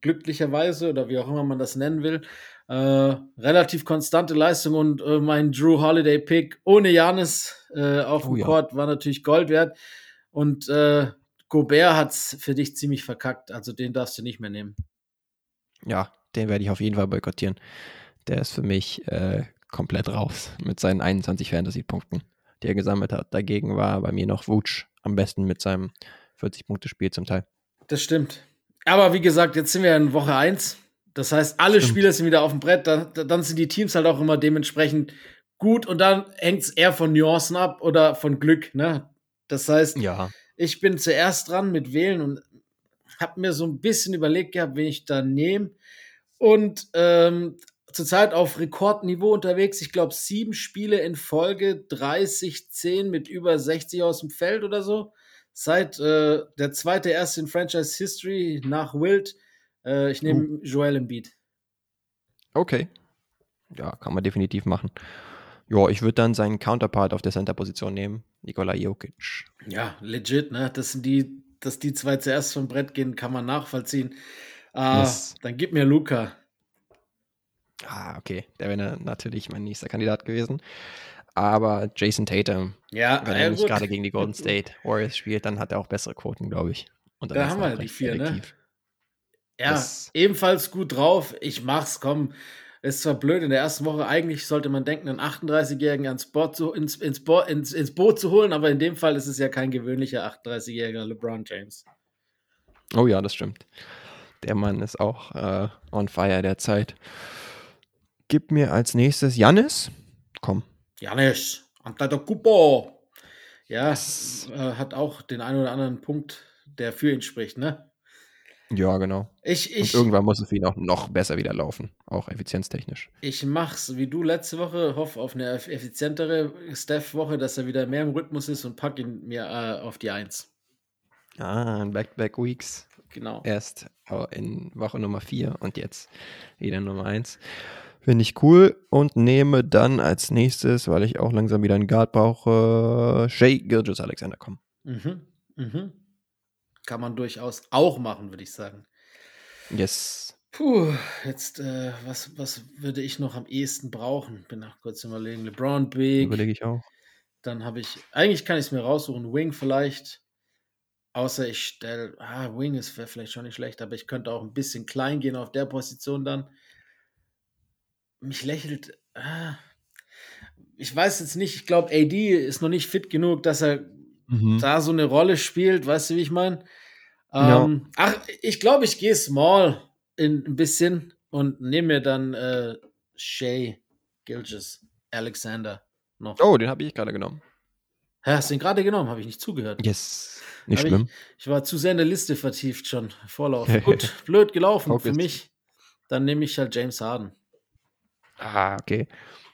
S3: glücklicherweise oder wie auch immer man das nennen will. Äh, relativ konstante Leistung und äh, mein Drew Holiday Pick ohne Janis äh, auf
S2: Oh
S3: dem
S2: ja.
S3: Court war natürlich Gold wert. Und äh, Gobert hat's für dich ziemlich verkackt. Also den darfst du nicht mehr nehmen.
S2: Ja, den werde ich auf jeden Fall boykottieren. Der ist für mich äh, komplett raus mit seinen 21 Fantasy-Punkten, die er gesammelt hat. Dagegen war bei mir noch Wutsch am besten mit seinem 40-Punkte-Spiel zum Teil.
S3: Das stimmt. Aber wie gesagt, jetzt sind wir in Woche 1. Das heißt, alle
S2: Stimmt.
S3: Spieler sind wieder auf dem Brett. Dann, dann sind die Teams halt auch immer dementsprechend gut. Und dann hängt es eher von Nuancen ab oder von Glück. Ne? Das heißt,
S2: Ja,
S3: ich bin zuerst dran mit Wählen und habe mir so ein bisschen überlegt gehabt, wen ich da nehme. Und ähm, zurzeit auf Rekordniveau unterwegs. Ich glaube, sieben Spiele in Folge, 30, 10 mit über 60 aus dem Feld oder so. Seit äh, der zweite erste in Franchise History nach Wild. Äh, ich nehme Joel Embiid.
S2: okay. Ja, kann man definitiv machen. Ja, ich würde dann seinen Counterpart auf der Center-Position nehmen, Nikola Jokic.
S3: Ja, legit, ne? Das sind die, dass die zwei zuerst vom Brett gehen, kann man nachvollziehen. Ah,
S2: Yes.
S3: Dann gib mir Luca.
S2: Ah, okay. Der wäre natürlich mein nächster Kandidat gewesen. Aber Jason Tatum,
S3: Ja,
S2: wenn er nicht gerade gegen die Golden State Warriors spielt, dann hat er auch bessere Quoten, glaube ich. Und dann
S3: Da haben wir die vier, ne?
S2: effektiv.
S3: Ja,
S2: Das-
S3: ebenfalls gut drauf. Ich mach's, komm. Ist zwar blöd in der ersten Woche, eigentlich sollte man denken, einen 38-Jährigen ans Boot zu, ins, ins, Bo ins, ins Boot zu holen, aber in dem Fall ist es ja kein gewöhnlicher 38-jähriger LeBron James.
S2: Oh ja, das stimmt. Der Mann ist auch äh, on fire derzeit. Gib mir als nächstes Jannis. Komm.
S3: Janis, Antetokounmpo. Ja, äh, hat auch den einen oder anderen Punkt, der für ihn spricht, ne?
S2: Ja, genau.
S3: Ich,
S2: Und
S3: ich,
S2: irgendwann muss es für ihn auch noch besser wieder laufen. Auch effizienztechnisch.
S3: ich mach's wie du letzte Woche, hoffe auf eine eff- effizientere Steph-Woche, dass er wieder mehr im Rhythmus ist und pack ihn mir äh, auf die Eins.
S2: Ah, Back-to-Back-Weeks.
S3: Genau.
S2: Erst äh, in Woche Nummer 4 und jetzt wieder Nummer 1. Finde ich cool und nehme dann als nächstes, weil ich auch langsam wieder einen Guard brauche, Shay Gilgis Alexander. Komm.
S3: Mhm. Mhm. Kann man durchaus auch machen, würde ich sagen.
S2: Yes.
S3: Puh, jetzt, äh, was, was würde ich noch am ehesten brauchen? Bin noch kurz überlegen. LeBron Big.
S2: Überlege ich auch.
S3: Dann habe ich, eigentlich kann ich es mir raussuchen, Wing vielleicht. Außer ich stelle, ah, Wing ist vielleicht schon nicht schlecht, aber ich könnte auch ein bisschen klein gehen auf der Position dann. Mich lächelt, ah, ich weiß jetzt nicht, ich glaube, AD ist noch nicht fit genug, dass er
S2: Mhm.
S3: da so eine Rolle spielt, weißt du, wie ich meine?
S2: Ja.
S3: Ähm, Ach, ich glaube, ich gehe small in, ein bisschen und nehme mir dann äh, Shay Gilgis Alexander noch.
S2: Oh, den habe ich gerade genommen.
S3: Hä, hast du ihn gerade genommen? Habe ich nicht zugehört.
S2: Yes. Nicht
S3: Hab
S2: schlimm.
S3: Ich war zu sehr in der Liste vertieft schon. Vorlauf. Gut, blöd gelaufen für mich. Dann nehme ich halt James Harden.
S2: Ah, okay.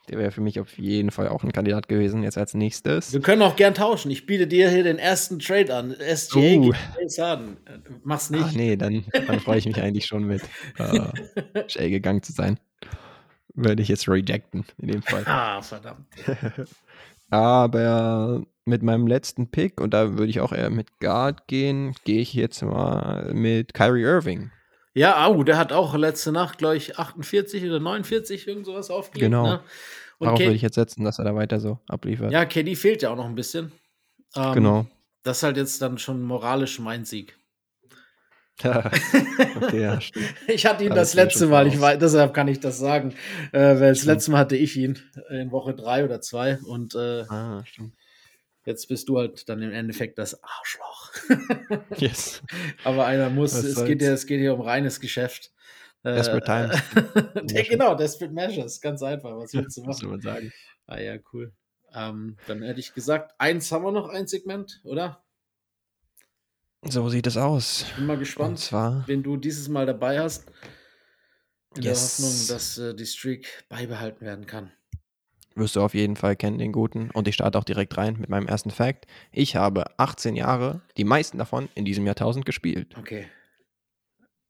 S2: Der wäre für mich auf jeden Fall auch ein Kandidat gewesen. Jetzt als nächstes.
S3: Wir können auch gern tauschen. Ich biete dir hier den ersten Trade an. SGA
S2: Uh.
S3: gegen James Harden. Mach's nicht.
S2: Ach nee, dann, dann freue ich mich eigentlich schon mit äh, Shay gegangen zu sein. Würde ich jetzt rejecten, in dem Fall.
S3: Ah, verdammt.
S2: Aber mit meinem letzten Pick, und da würde ich auch eher mit Guard gehen, gehe ich jetzt mal mit Kyrie Irving.
S3: Ja, au, der hat auch letzte Nacht, glaube ich, 48 oder 49 irgend sowas aufgelegt.
S2: Genau.
S3: Ne? Und
S2: Darauf würde ich jetzt setzen, dass er da weiter so abliefert.
S3: ja, KD fehlt ja auch noch ein bisschen. Ähm,
S2: Genau.
S3: Das ist halt jetzt dann schon moralisch mein Sieg.
S2: okay, ja, stimmt.
S3: Ich hatte ihn
S2: Da
S3: das letzte Mal, ich weiß, deshalb kann ich das sagen. Äh, weil das
S2: Stimmt.
S3: letzte Mal hatte ich ihn in Woche drei oder zwei und äh,
S2: Ah, stimmt.
S3: Jetzt bist du halt dann im Endeffekt das Arschloch.
S2: Yes.
S3: Aber einer muss,
S2: Was
S3: es
S2: soll's.
S3: geht, ja, es geht hier um reines Geschäft.
S2: Desperate Times.
S3: der, genau, Desperate Measures, ganz einfach. Was willst du
S2: Was
S3: machen?
S2: man sagen?
S3: Ah ja, cool. Ähm, dann hätte ich gesagt, eins haben wir noch, ein Segment, oder?
S2: So sieht es aus.
S3: Bin mal
S2: Und
S3: gespannt,
S2: zwar,
S3: wen du dieses Mal dabei hast. In
S2: Yes.
S3: der Hoffnung, dass äh, die Streak beibehalten werden kann.
S2: Wirst du auf jeden Fall kennen, den guten. Und ich starte auch direkt rein mit meinem ersten Fact. Ich habe 18 Jahre, die meisten davon in diesem Jahrtausend gespielt.
S3: Okay.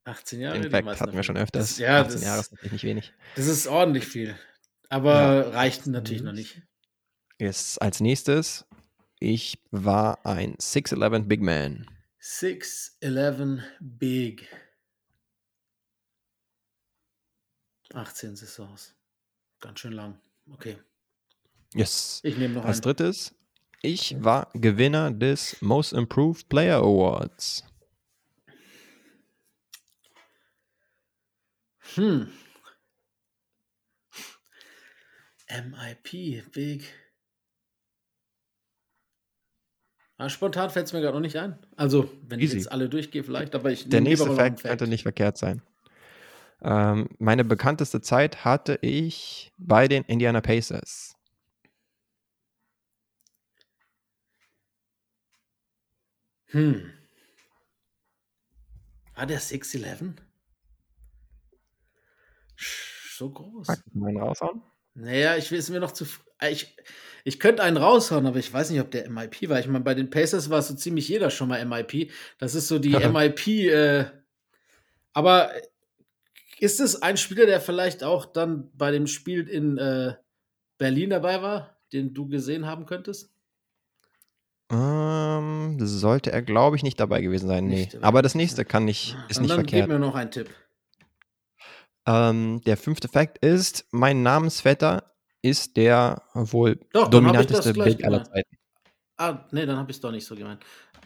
S3: 18 Jahre.
S2: Den Fact hatten wir schon öfters.
S3: Das, ja,
S2: 18
S3: das,
S2: Jahre ist natürlich nicht wenig.
S3: das ist ordentlich viel. Aber
S2: Ja.
S3: reicht natürlich noch nicht.
S2: Jetzt als nächstes, ich war ein 6'11 Big Man.
S3: 6'11 Big. 18 Saisons. Ganz schön lang. Okay.
S2: Yes.
S3: Ich nehme noch
S2: Als
S3: einen.
S2: drittes, ich war Gewinner des Most Improved Player Awards.
S3: Hm. MIP, Big. Ah, spontan fällt es mir gerade noch nicht ein. Also, wenn ich
S2: Easy.
S3: jetzt alle durchgehe, vielleicht, aber ich
S2: Der
S3: nehme
S2: nächste
S3: einen
S2: Fact könnte nicht verkehrt sein. Ähm, meine bekannteste Zeit hatte ich bei den Indiana Pacers.
S3: Hm. War der 6'11? Sch- So groß.
S2: Magst du meinen raushauen?
S3: Naja, ich will es mir noch zu. äh, Ich, ich könnte einen raushauen, aber ich weiß nicht, ob der MIP war. Ich meine, bei den Pacers war so ziemlich jeder schon mal MIP. Das ist so die MIP. Äh, aber ist es ein Spieler, der vielleicht auch dann bei dem Spiel in äh, Berlin dabei war, den du gesehen haben könntest?
S2: Ähm, sollte er, glaube ich, nicht dabei gewesen sein. Nee.
S3: Dabei
S2: Aber das nächste kann nicht, ist
S3: Und
S2: nicht
S3: dann gib
S2: verkehrt.
S3: mir noch einen Tipp.
S2: Ähm, der fünfte Fact ist, mein Namensvetter ist der wohl
S3: Doch,
S2: dominanteste Big aller. Zeiten.
S3: Ah, nee, dann habe ich es doch nicht so gemeint.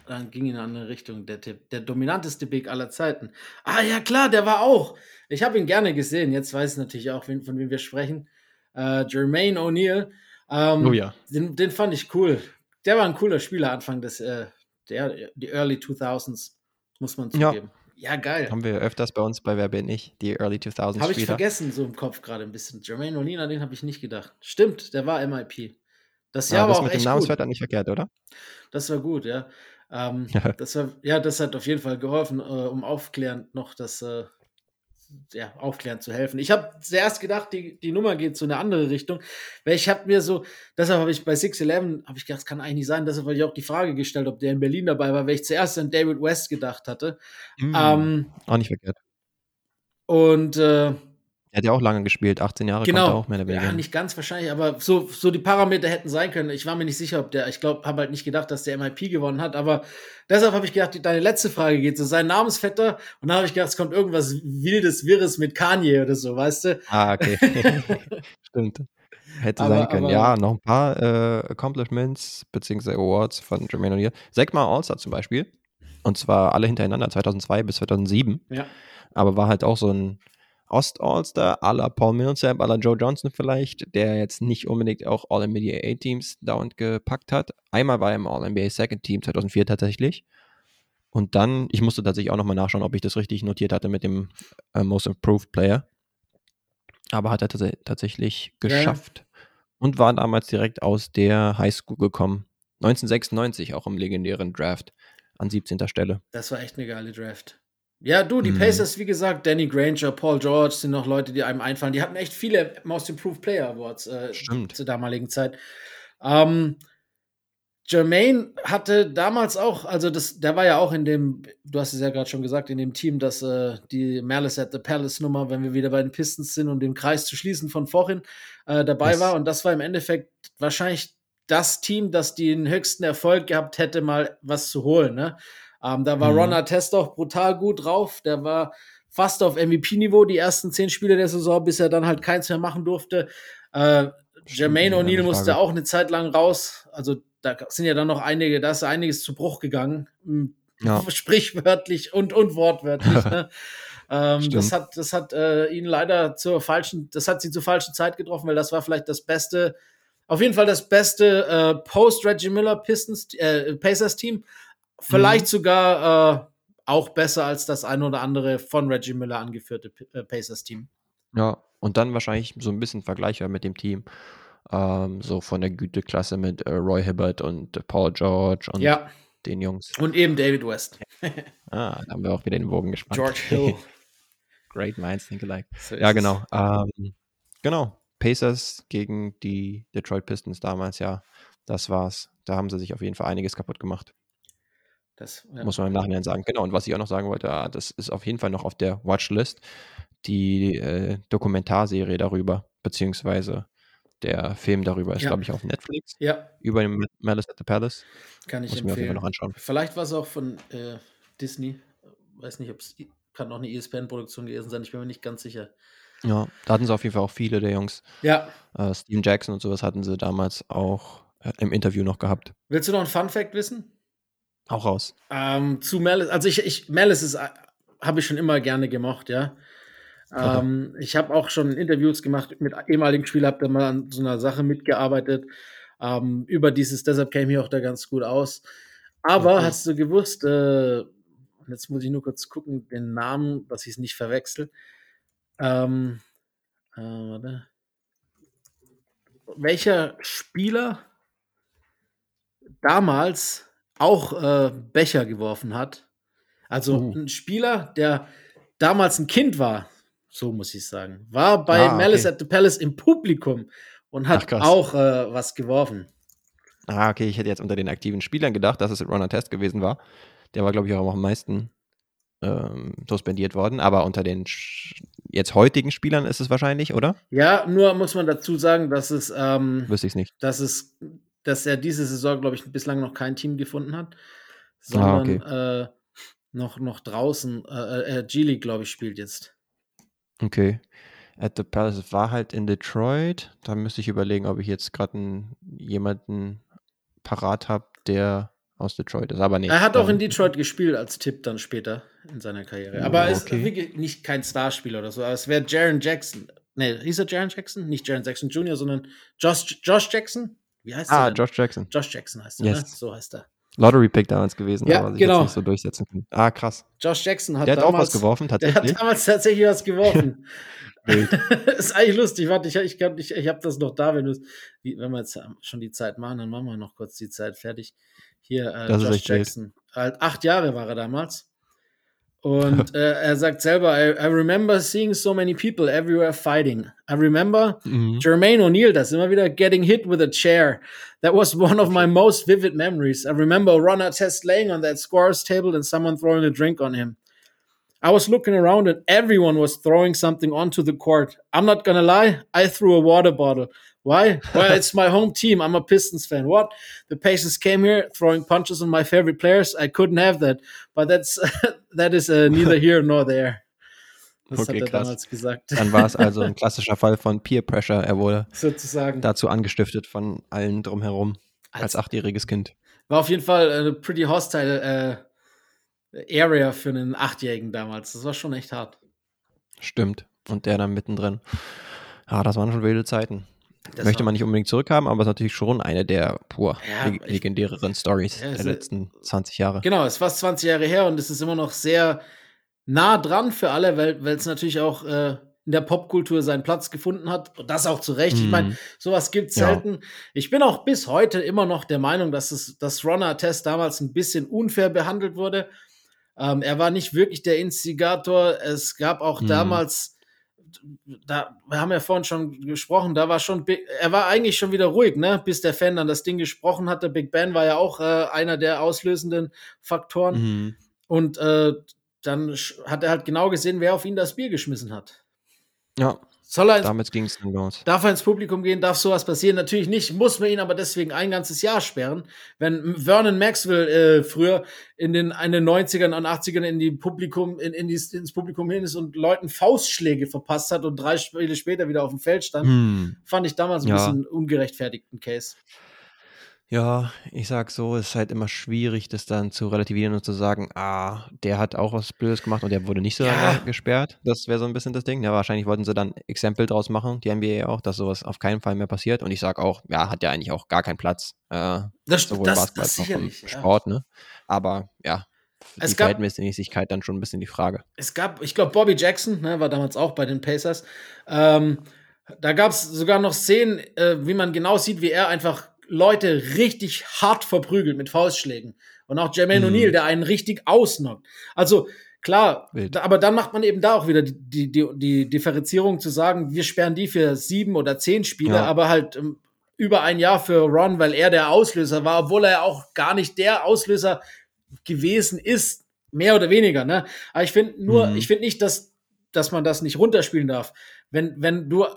S3: Dann ging in eine andere Richtung der Tipp. Der dominanteste Big aller Zeiten. Ah, ja, klar, der war auch. Ich habe ihn gerne gesehen. Jetzt weiß ich natürlich auch, wen, von wem wir sprechen. Äh, Jermaine O'Neal. Ähm,
S2: Oh ja.
S3: den, den fand ich cool. Der war ein cooler Spieler Anfang des, äh, der, die Early 2000s, muss man
S2: Ja.
S3: zugeben. Ja, geil.
S2: Haben wir öfters bei uns bei Wer bin ich, die Early 2000s
S3: Habe ich vergessen, so im Kopf gerade ein bisschen. Jermaine O'Neal, an den habe ich nicht gedacht. Stimmt, der war MIP. Das
S2: Ja,
S3: Jahr
S2: das
S3: war auch
S2: mit dem
S3: echt gut.
S2: Nicht verkehrt, oder?
S3: Das war gut, ja. Ähm, das war, ja, das hat auf jeden Fall geholfen, äh, um aufklärend noch das, äh, ja, aufklärend zu helfen. Ich habe zuerst gedacht, die, die Nummer geht so in eine andere Richtung, weil ich habe mir so, deshalb habe ich bei 611, habe ich gedacht, das kann eigentlich nicht sein, deshalb habe ich auch die Frage gestellt, ob der in Berlin dabei war, weil ich zuerst an David West gedacht hatte.
S2: Mm,
S3: Ähm,
S2: auch nicht verkehrt.
S3: und äh,
S2: Er hat ja auch lange gespielt, 18 Jahre kommt er
S3: Genau.
S2: auch mehr oder weniger.
S3: Ja, nicht ganz wahrscheinlich, aber so, so die Parameter hätten sein können. Ich war mir nicht sicher, ob der, ich glaube, habe halt nicht gedacht, dass der MIP gewonnen hat, aber deshalb habe ich gedacht, deine letzte Frage geht so, sein Namensvetter und dann habe ich gedacht, es kommt irgendwas Wildes, Wirres mit Kanye oder so, weißt du?
S2: Ah, okay. Stimmt. Hätte
S3: Aber-
S2: sein können.
S3: aber-
S2: ja, noch ein paar äh, Accomplishments bzw. Awards von Jermaine O'Neal. Sechsmal All-Star zum Beispiel. Und zwar alle hintereinander, 2002 bis 2007.
S3: Ja.
S2: Aber war halt auch so ein Ost-All-Star, à la Paul Millsap, à la Joe Johnson vielleicht, der jetzt nicht unbedingt auch All-NBA A-Teams dauernd gepackt hat. Einmal war er im All-NBA Second Team 2004 tatsächlich. Und dann, ich musste tatsächlich auch nochmal nachschauen, ob ich das richtig notiert hatte mit dem äh, Most Improved Player. Aber hat er tats tatsächlich
S3: Ja, ja.
S2: geschafft. Und war damals direkt aus der Highschool gekommen. 1996 auch im legendären Draft an 17. Stelle.
S3: Das war echt eine geile Draft. Ja, du, die
S2: Mhm.
S3: Pacers, wie gesagt, Danny Granger, Paul George sind noch Leute, die einem einfallen. Die hatten echt viele Most Improved Player Awards äh, zur damaligen Zeit. Ähm, Jermaine hatte damals auch, also das, der war ja auch in dem, du hast es ja gerade schon gesagt, in dem Team, dass äh, die Malice at the Palace Nummer, wenn wir wieder bei den Pistons sind, um den Kreis zu schließen von vorhin, äh, dabei
S2: Yes.
S3: war. Und das war im Endeffekt wahrscheinlich das Team, das den höchsten Erfolg gehabt hätte, mal was zu holen. Ne? Ähm, da war
S2: Mhm.
S3: Ron Artest auch brutal gut drauf. Der war fast auf MVP-Niveau die ersten zehn Spiele der Saison, bis er dann halt keins mehr machen durfte. Äh, Jermaine O'Neal
S2: keine
S3: musste auch eine Zeit lang raus. Also da sind ja dann noch einige, da ist einiges zu Bruch gegangen. M,
S2: Ja.
S3: Sprichwörtlich und, und wortwörtlich. ne? ähm, das hat, das hat äh, ihn leider zur falschen, das hat sie zur falschen Zeit getroffen, weil das war vielleicht das beste, auf jeden Fall das beste äh, Post-Reggie Miller Pistons, äh, Pacers-Team. Vielleicht
S2: Mhm.
S3: sogar äh, auch besser als das ein oder andere von Reggie Miller angeführte P- äh, Pacers-Team.
S2: Ja, und dann wahrscheinlich so ein bisschen vergleichbar mit dem Team. Ähm, so von der Güteklasse mit äh, Roy Hibbert und Paul George und
S3: Ja,
S2: den Jungs.
S3: und eben David West.
S2: Ah, da haben wir auch wieder den Bogen gespannt.
S3: George Hill.
S2: Great minds think alike.
S3: So
S2: Ja, genau. Ähm, genau. Pacers gegen die Detroit Pistons damals, ja. Das war's. Da haben sie sich auf jeden Fall einiges kaputt gemacht.
S3: Das, ja.
S2: Muss man im Nachhinein sagen. Genau, und was ich auch noch sagen wollte, ah, das ist auf jeden Fall noch auf der Watchlist, die äh, Dokumentarserie darüber, beziehungsweise der Film darüber ist,
S3: Ja.
S2: glaube ich, auf Netflix,
S3: ja,
S2: über den Ma- Malice at the Palace.
S3: kann ich
S2: Muss ich mir auf jeden Fall
S3: empfehlen.
S2: noch anschauen.
S3: Vielleicht war es auch von äh, Disney. Weiß nicht, ob es kann auch eine ESPN-Produktion gewesen sein. Ich bin mir nicht ganz sicher.
S2: Ja, da hatten sie auf jeden Fall auch viele der Jungs.
S3: Ja.
S2: Äh, Steven Jackson und sowas hatten sie damals auch äh, im Interview noch gehabt.
S3: Willst du noch ein Fun Fact wissen?
S2: Auch raus.
S3: Ähm, zu Malice, also ich, ich Malice ist, äh, habe ich schon immer gerne gemocht, ja. Ähm, ich habe auch schon Interviews gemacht mit ehemaligen Spielern, habe da mal an so einer Sache mitgearbeitet. Ähm, über dieses, deshalb käme ich auch da ganz gut aus. Aber
S2: Okay.
S3: hast du gewusst, äh, jetzt muss ich nur kurz gucken, den Namen, dass ich es nicht verwechsel. Ähm, äh, warte. Welcher Spieler damals auch äh, Becher geworfen hat? Also
S2: Uh.
S3: ein Spieler, der damals ein Kind war, so muss ich sagen, war bei
S2: Ah, okay.
S3: Malice at the Palace im Publikum und hat
S2: Ach,
S3: auch äh, was geworfen.
S2: Ah, okay, ich hätte jetzt unter den aktiven Spielern gedacht, dass es Ronald Test gewesen war. Der war, glaube ich, auch am meisten ähm, suspendiert worden. Aber unter den jetzt heutigen Spielern ist es wahrscheinlich, oder?
S3: Ja, nur muss man dazu sagen, dass es, ähm,
S2: Wüsste ich es nicht.
S3: dass es, dass er diese Saison, glaube ich, bislang noch kein Team gefunden hat,
S2: Ah,
S3: sondern äh, noch, noch draußen, äh, äh, G-League, glaube ich, spielt jetzt.
S2: Okay. At the Palace war halt in Detroit. Da müsste ich überlegen, ob ich jetzt gerade jemanden parat habe, der aus Detroit ist. Aber nee.
S3: Er hat auch
S2: ähm,
S3: in Detroit gespielt als Tipp dann später in seiner Karriere.
S2: Oh,
S3: Aber er ist
S2: okay.
S3: wirklich nicht kein Starspieler oder so. Aber es wäre Jaron Jackson. Nee, hieß er Jaron Jackson? Nicht Jaron Jackson Jr., sondern Josh, Josh Jackson? Wie heißt
S2: Ah,
S3: er? denn?
S2: Josh Jackson.
S3: Josh Jackson heißt er, ne?
S2: Yes.
S3: So heißt er.
S2: Lottery Pick damals gewesen,
S3: Ja,
S2: aber sich
S3: genau.
S2: jetzt nicht so durchsetzen können. Ah, krass.
S3: Josh Jackson hat
S2: Der hat auch was
S3: damals,
S2: geworfen,
S3: Der
S2: tatsächlich.
S3: hat damals tatsächlich was geworfen. Ist eigentlich lustig. Warte, ich, ich, ich, ich habe das noch da, wenn, wenn wir jetzt schon die Zeit machen, dann machen wir noch kurz die Zeit fertig. Hier, äh, Josh. Jackson. Halt, acht Jahre war er damals. Und äh, er sagt selber, I, I remember seeing so many people everywhere fighting. I remember
S2: Mhm.
S3: Jermaine O'Neal, das immer wieder getting hit with a chair. That was one of my most vivid memories. I remember Ron Artest laying on that scorer's table and someone throwing a drink on him. I was looking around and everyone was throwing something onto the court. I'm not gonna lie, I threw a water bottle. Why? Well, it's my home team. I'm a Pistons fan. What? The Pacers came here throwing punches on my favorite players. I couldn't have that. But that's that is uh, neither here nor there. Das
S2: Okay,
S3: hat er
S2: krass.
S3: damals gesagt.
S2: Dann war es also ein klassischer Fall von Peer Pressure. Er wurde
S3: Sozusagen.
S2: dazu angestiftet von allen drumherum als
S3: Als-
S2: achtjähriges Kind.
S3: War auf jeden Fall eine pretty hostile äh, Area für einen Achtjährigen damals. Das war schon echt hart.
S2: Stimmt. Und der dann mittendrin. Ja, das waren schon wilde Zeiten.
S3: Das
S2: Möchte man nicht unbedingt zurückhaben, aber es ist natürlich schon eine der pur
S3: Ja,
S2: leg
S3: ich-
S2: legendäreren Stories
S3: Ja,
S2: der letzten 20 Jahre.
S3: Genau, es ist fast 20 Jahre her und es ist immer noch sehr nah dran für alle, weil es natürlich auch äh, in der Popkultur seinen Platz gefunden hat. Und das auch zu Recht. Ich
S2: Mhm.
S3: meine, sowas gibt es
S2: Ja.
S3: selten. Ich bin auch bis heute immer noch der Meinung, dass, es, dass Ron Artest damals ein bisschen unfair behandelt wurde. Ähm, er war nicht wirklich der Instigator. Es gab auch
S2: Mhm.
S3: damals, da, wir haben ja vorhin schon gesprochen, da war schon, Big- er war eigentlich schon wieder ruhig, ne? bis der Fan dann das Ding gesprochen hatte. Big Ben war ja auch äh, einer der auslösenden Faktoren.
S2: Mhm.
S3: Und äh, dann hat er halt genau gesehen, wer auf ihn das Bier geschmissen hat.
S2: Ja,
S3: Soll er, ins,
S2: damit ging es dann los.
S3: darf er ins Publikum gehen, darf sowas passieren? Natürlich nicht, muss man ihn aber deswegen ein ganzes Jahr sperren. Wenn Vernon Maxwell äh, früher in den, in den 90ern und 80ern in die Publikum, in, in die, ins Publikum hin ist und Leuten Faustschläge verpasst hat und drei Spiele später wieder auf dem Feld stand,
S2: Hm.
S3: fand ich damals ein
S2: Ja.
S3: bisschen ungerechtfertigten Case.
S2: Ja, ich sag so, es ist halt immer schwierig, das dann zu relativieren und zu sagen, ah, der hat auch was Blödes gemacht und der wurde nicht so
S3: Ja.
S2: lange gesperrt. Das wäre so ein bisschen das Ding. Ja, wahrscheinlich wollten sie dann Exempel draus machen, die NBA auch, dass sowas auf keinen Fall mehr passiert. Und ich sag auch, ja, hat ja eigentlich auch gar keinen Platz. Äh,
S3: Das,
S2: sowohl
S3: das,
S2: Basketball
S3: das
S2: als auch im
S3: sicherlich. Ja.
S2: Sport, ne? Aber ja,
S3: Es
S2: die
S3: gab-
S2: Verhältnismäßigkeit dann schon ein bisschen die Frage.
S3: es gab, ich glaube, Bobby Jackson, ne, war damals auch bei den Pacers. Ähm, da gab es sogar noch Szenen, äh, wie man genau sieht, wie er einfach Leute richtig hart verprügelt mit Faustschlägen. Und auch Jermaine
S2: Mhm.
S3: O'Neal, der einen richtig ausnockt. Also klar, da, aber dann macht man eben da auch wieder die, die, die, die Differenzierung zu sagen, wir sperren die für sieben oder zehn Spiele,
S2: Ja.
S3: aber halt ähm, über ein Jahr für Ron, weil er der Auslöser war, obwohl er auch gar nicht der Auslöser gewesen ist, mehr oder weniger. Ne? Aber ich finde nur,
S2: Mhm.
S3: ich finde nicht, dass, dass man das nicht runterspielen darf. Wenn, wenn du äh,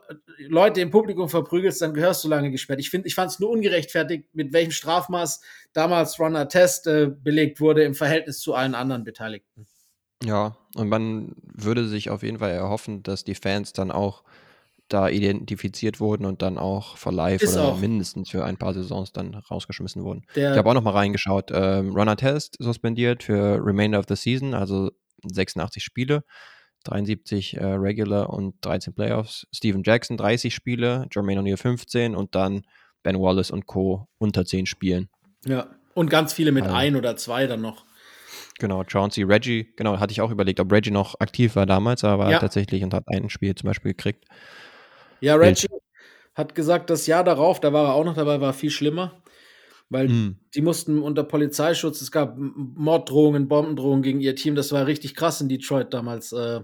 S3: Leute im Publikum verprügelst, dann gehörst du lange gesperrt. Ich finde, ich fand es nur ungerechtfertigt, mit welchem Strafmaß damals Ron Test äh, belegt wurde im Verhältnis zu allen anderen Beteiligten.
S2: Ja, und man würde sich auf jeden Fall erhoffen, dass die Fans dann auch da identifiziert wurden und dann auch for life
S3: Ist
S2: oder
S3: auch.
S2: mindestens für ein paar Saisons dann rausgeschmissen wurden.
S3: Der-
S2: ich habe auch noch mal reingeschaut. Ähm, Runner Test suspendiert für Remainder of the Season, also 86 Spiele, 73 äh, Regular und 13 Playoffs. Steven Jackson 30 Spiele, Jermaine O'Neal 15 und dann Ben Wallace und Co. unter 10 Spielen.
S3: Ja. Und ganz viele mit
S2: Also-
S3: ein oder zwei dann noch.
S2: Genau, Chauncey, Reggie, genau, hatte ich auch überlegt, ob Reggie noch aktiv war damals, aber
S3: Ja.
S2: tatsächlich und hat ein Spiel zum Beispiel gekriegt.
S3: Ja, Reggie hat gesagt, das Jahr darauf, da war er auch noch dabei, war viel schlimmer. Weil
S2: Mhm.
S3: die mussten unter Polizeischutz, es gab Morddrohungen, Bombendrohungen gegen ihr Team. Das war richtig krass in Detroit damals. Äh,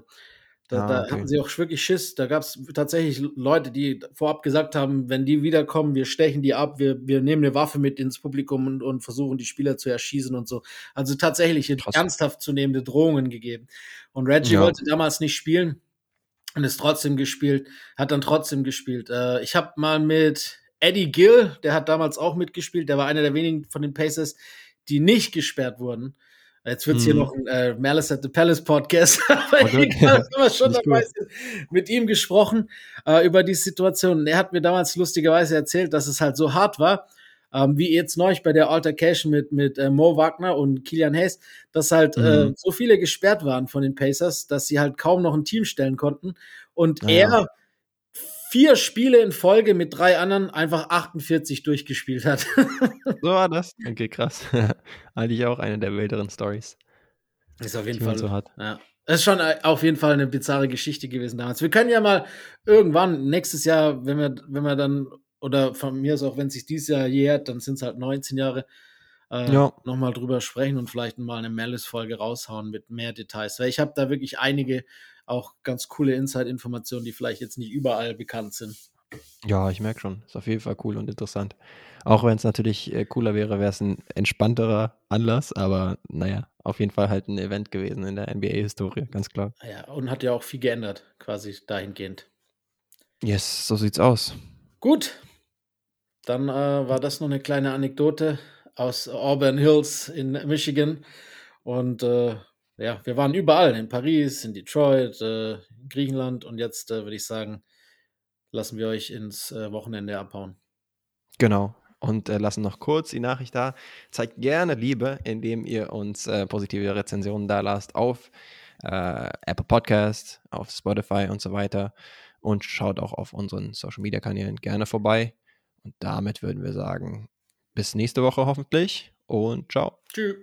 S3: da
S2: Ah,
S3: da
S2: okay.
S3: hatten sie auch wirklich Schiss. Da gab es tatsächlich Leute, die vorab gesagt haben, wenn die wiederkommen, wir stechen die ab, wir, wir nehmen eine Waffe mit ins Publikum und, und versuchen die Spieler zu erschießen und so. Also tatsächlich ernsthaft zu nehmende Drohungen gegeben. Und Reggie
S2: Ja.
S3: wollte damals nicht spielen und ist trotzdem gespielt, hat dann trotzdem gespielt. Äh, ich habe mal mit Eddie Gill, der hat damals auch mitgespielt, der war einer der wenigen von den Pacers, die nicht gesperrt wurden. Jetzt wird's hier
S2: Mhm.
S3: noch ein äh, Malice at the Palace Podcast, aber
S2: gut.
S3: egal, wir schon dabei sind, mit ihm gesprochen äh, über die Situation. Und Er hat mir damals lustigerweise erzählt, dass es halt so hart war, ähm, wie jetzt neulich bei der Altercation mit, mit äh, Mo Wagner und Kilian Hayes, dass halt äh,
S2: Mhm.
S3: so viele gesperrt waren von den Pacers, dass sie halt kaum noch ein Team stellen konnten. Und
S2: Ja.
S3: er vier Spiele in Folge mit drei anderen einfach 48 durchgespielt hat.
S2: So war das. Okay, krass. Eigentlich auch eine der wilderen Stories,
S3: ist auf jeden Fall
S2: so hat.
S3: Ja. Das ist schon äh, auf jeden Fall eine bizarre Geschichte gewesen damals. Wir können ja mal irgendwann nächstes Jahr, wenn wir, wenn wir dann, oder von mir aus auch, wenn es sich dieses Jahr jährt, dann sind es halt 19 Jahre, äh,
S2: Ja.
S3: nochmal drüber sprechen und vielleicht mal eine Malice-Folge raushauen mit mehr Details. Weil ich habe da wirklich einige auch ganz coole Inside-Informationen, die vielleicht jetzt nicht überall bekannt sind.
S2: Ja, ich merke schon. Ist auf jeden Fall cool und interessant. Auch wenn es natürlich äh, cooler wäre, wäre es ein entspannterer Anlass, aber naja, auf jeden Fall halt ein Event gewesen in der NBA-Historie, ganz klar.
S3: Ja, und hat ja auch viel geändert, quasi dahingehend.
S2: Yes, so sieht's aus.
S3: Gut, dann äh, war das noch eine kleine Anekdote aus Auburn Hills in Michigan. Und äh, ja, wir waren überall, in Paris, in Detroit, äh, in Griechenland. Und jetzt äh, würde ich sagen, lassen wir euch ins äh, Wochenende abhauen.
S2: Genau. Und äh, lassen noch kurz die Nachricht da. Zeigt gerne Liebe, indem ihr uns äh, positive Rezensionen da lasst auf äh, Apple Podcast, auf Spotify und so weiter. Und schaut auch auf unseren Social Media Kanälen gerne vorbei. Und damit würden wir sagen, bis nächste Woche hoffentlich und ciao.
S3: Tschüss.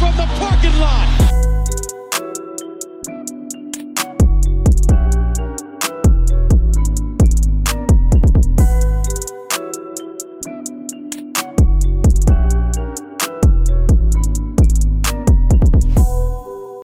S1: from the parking lot.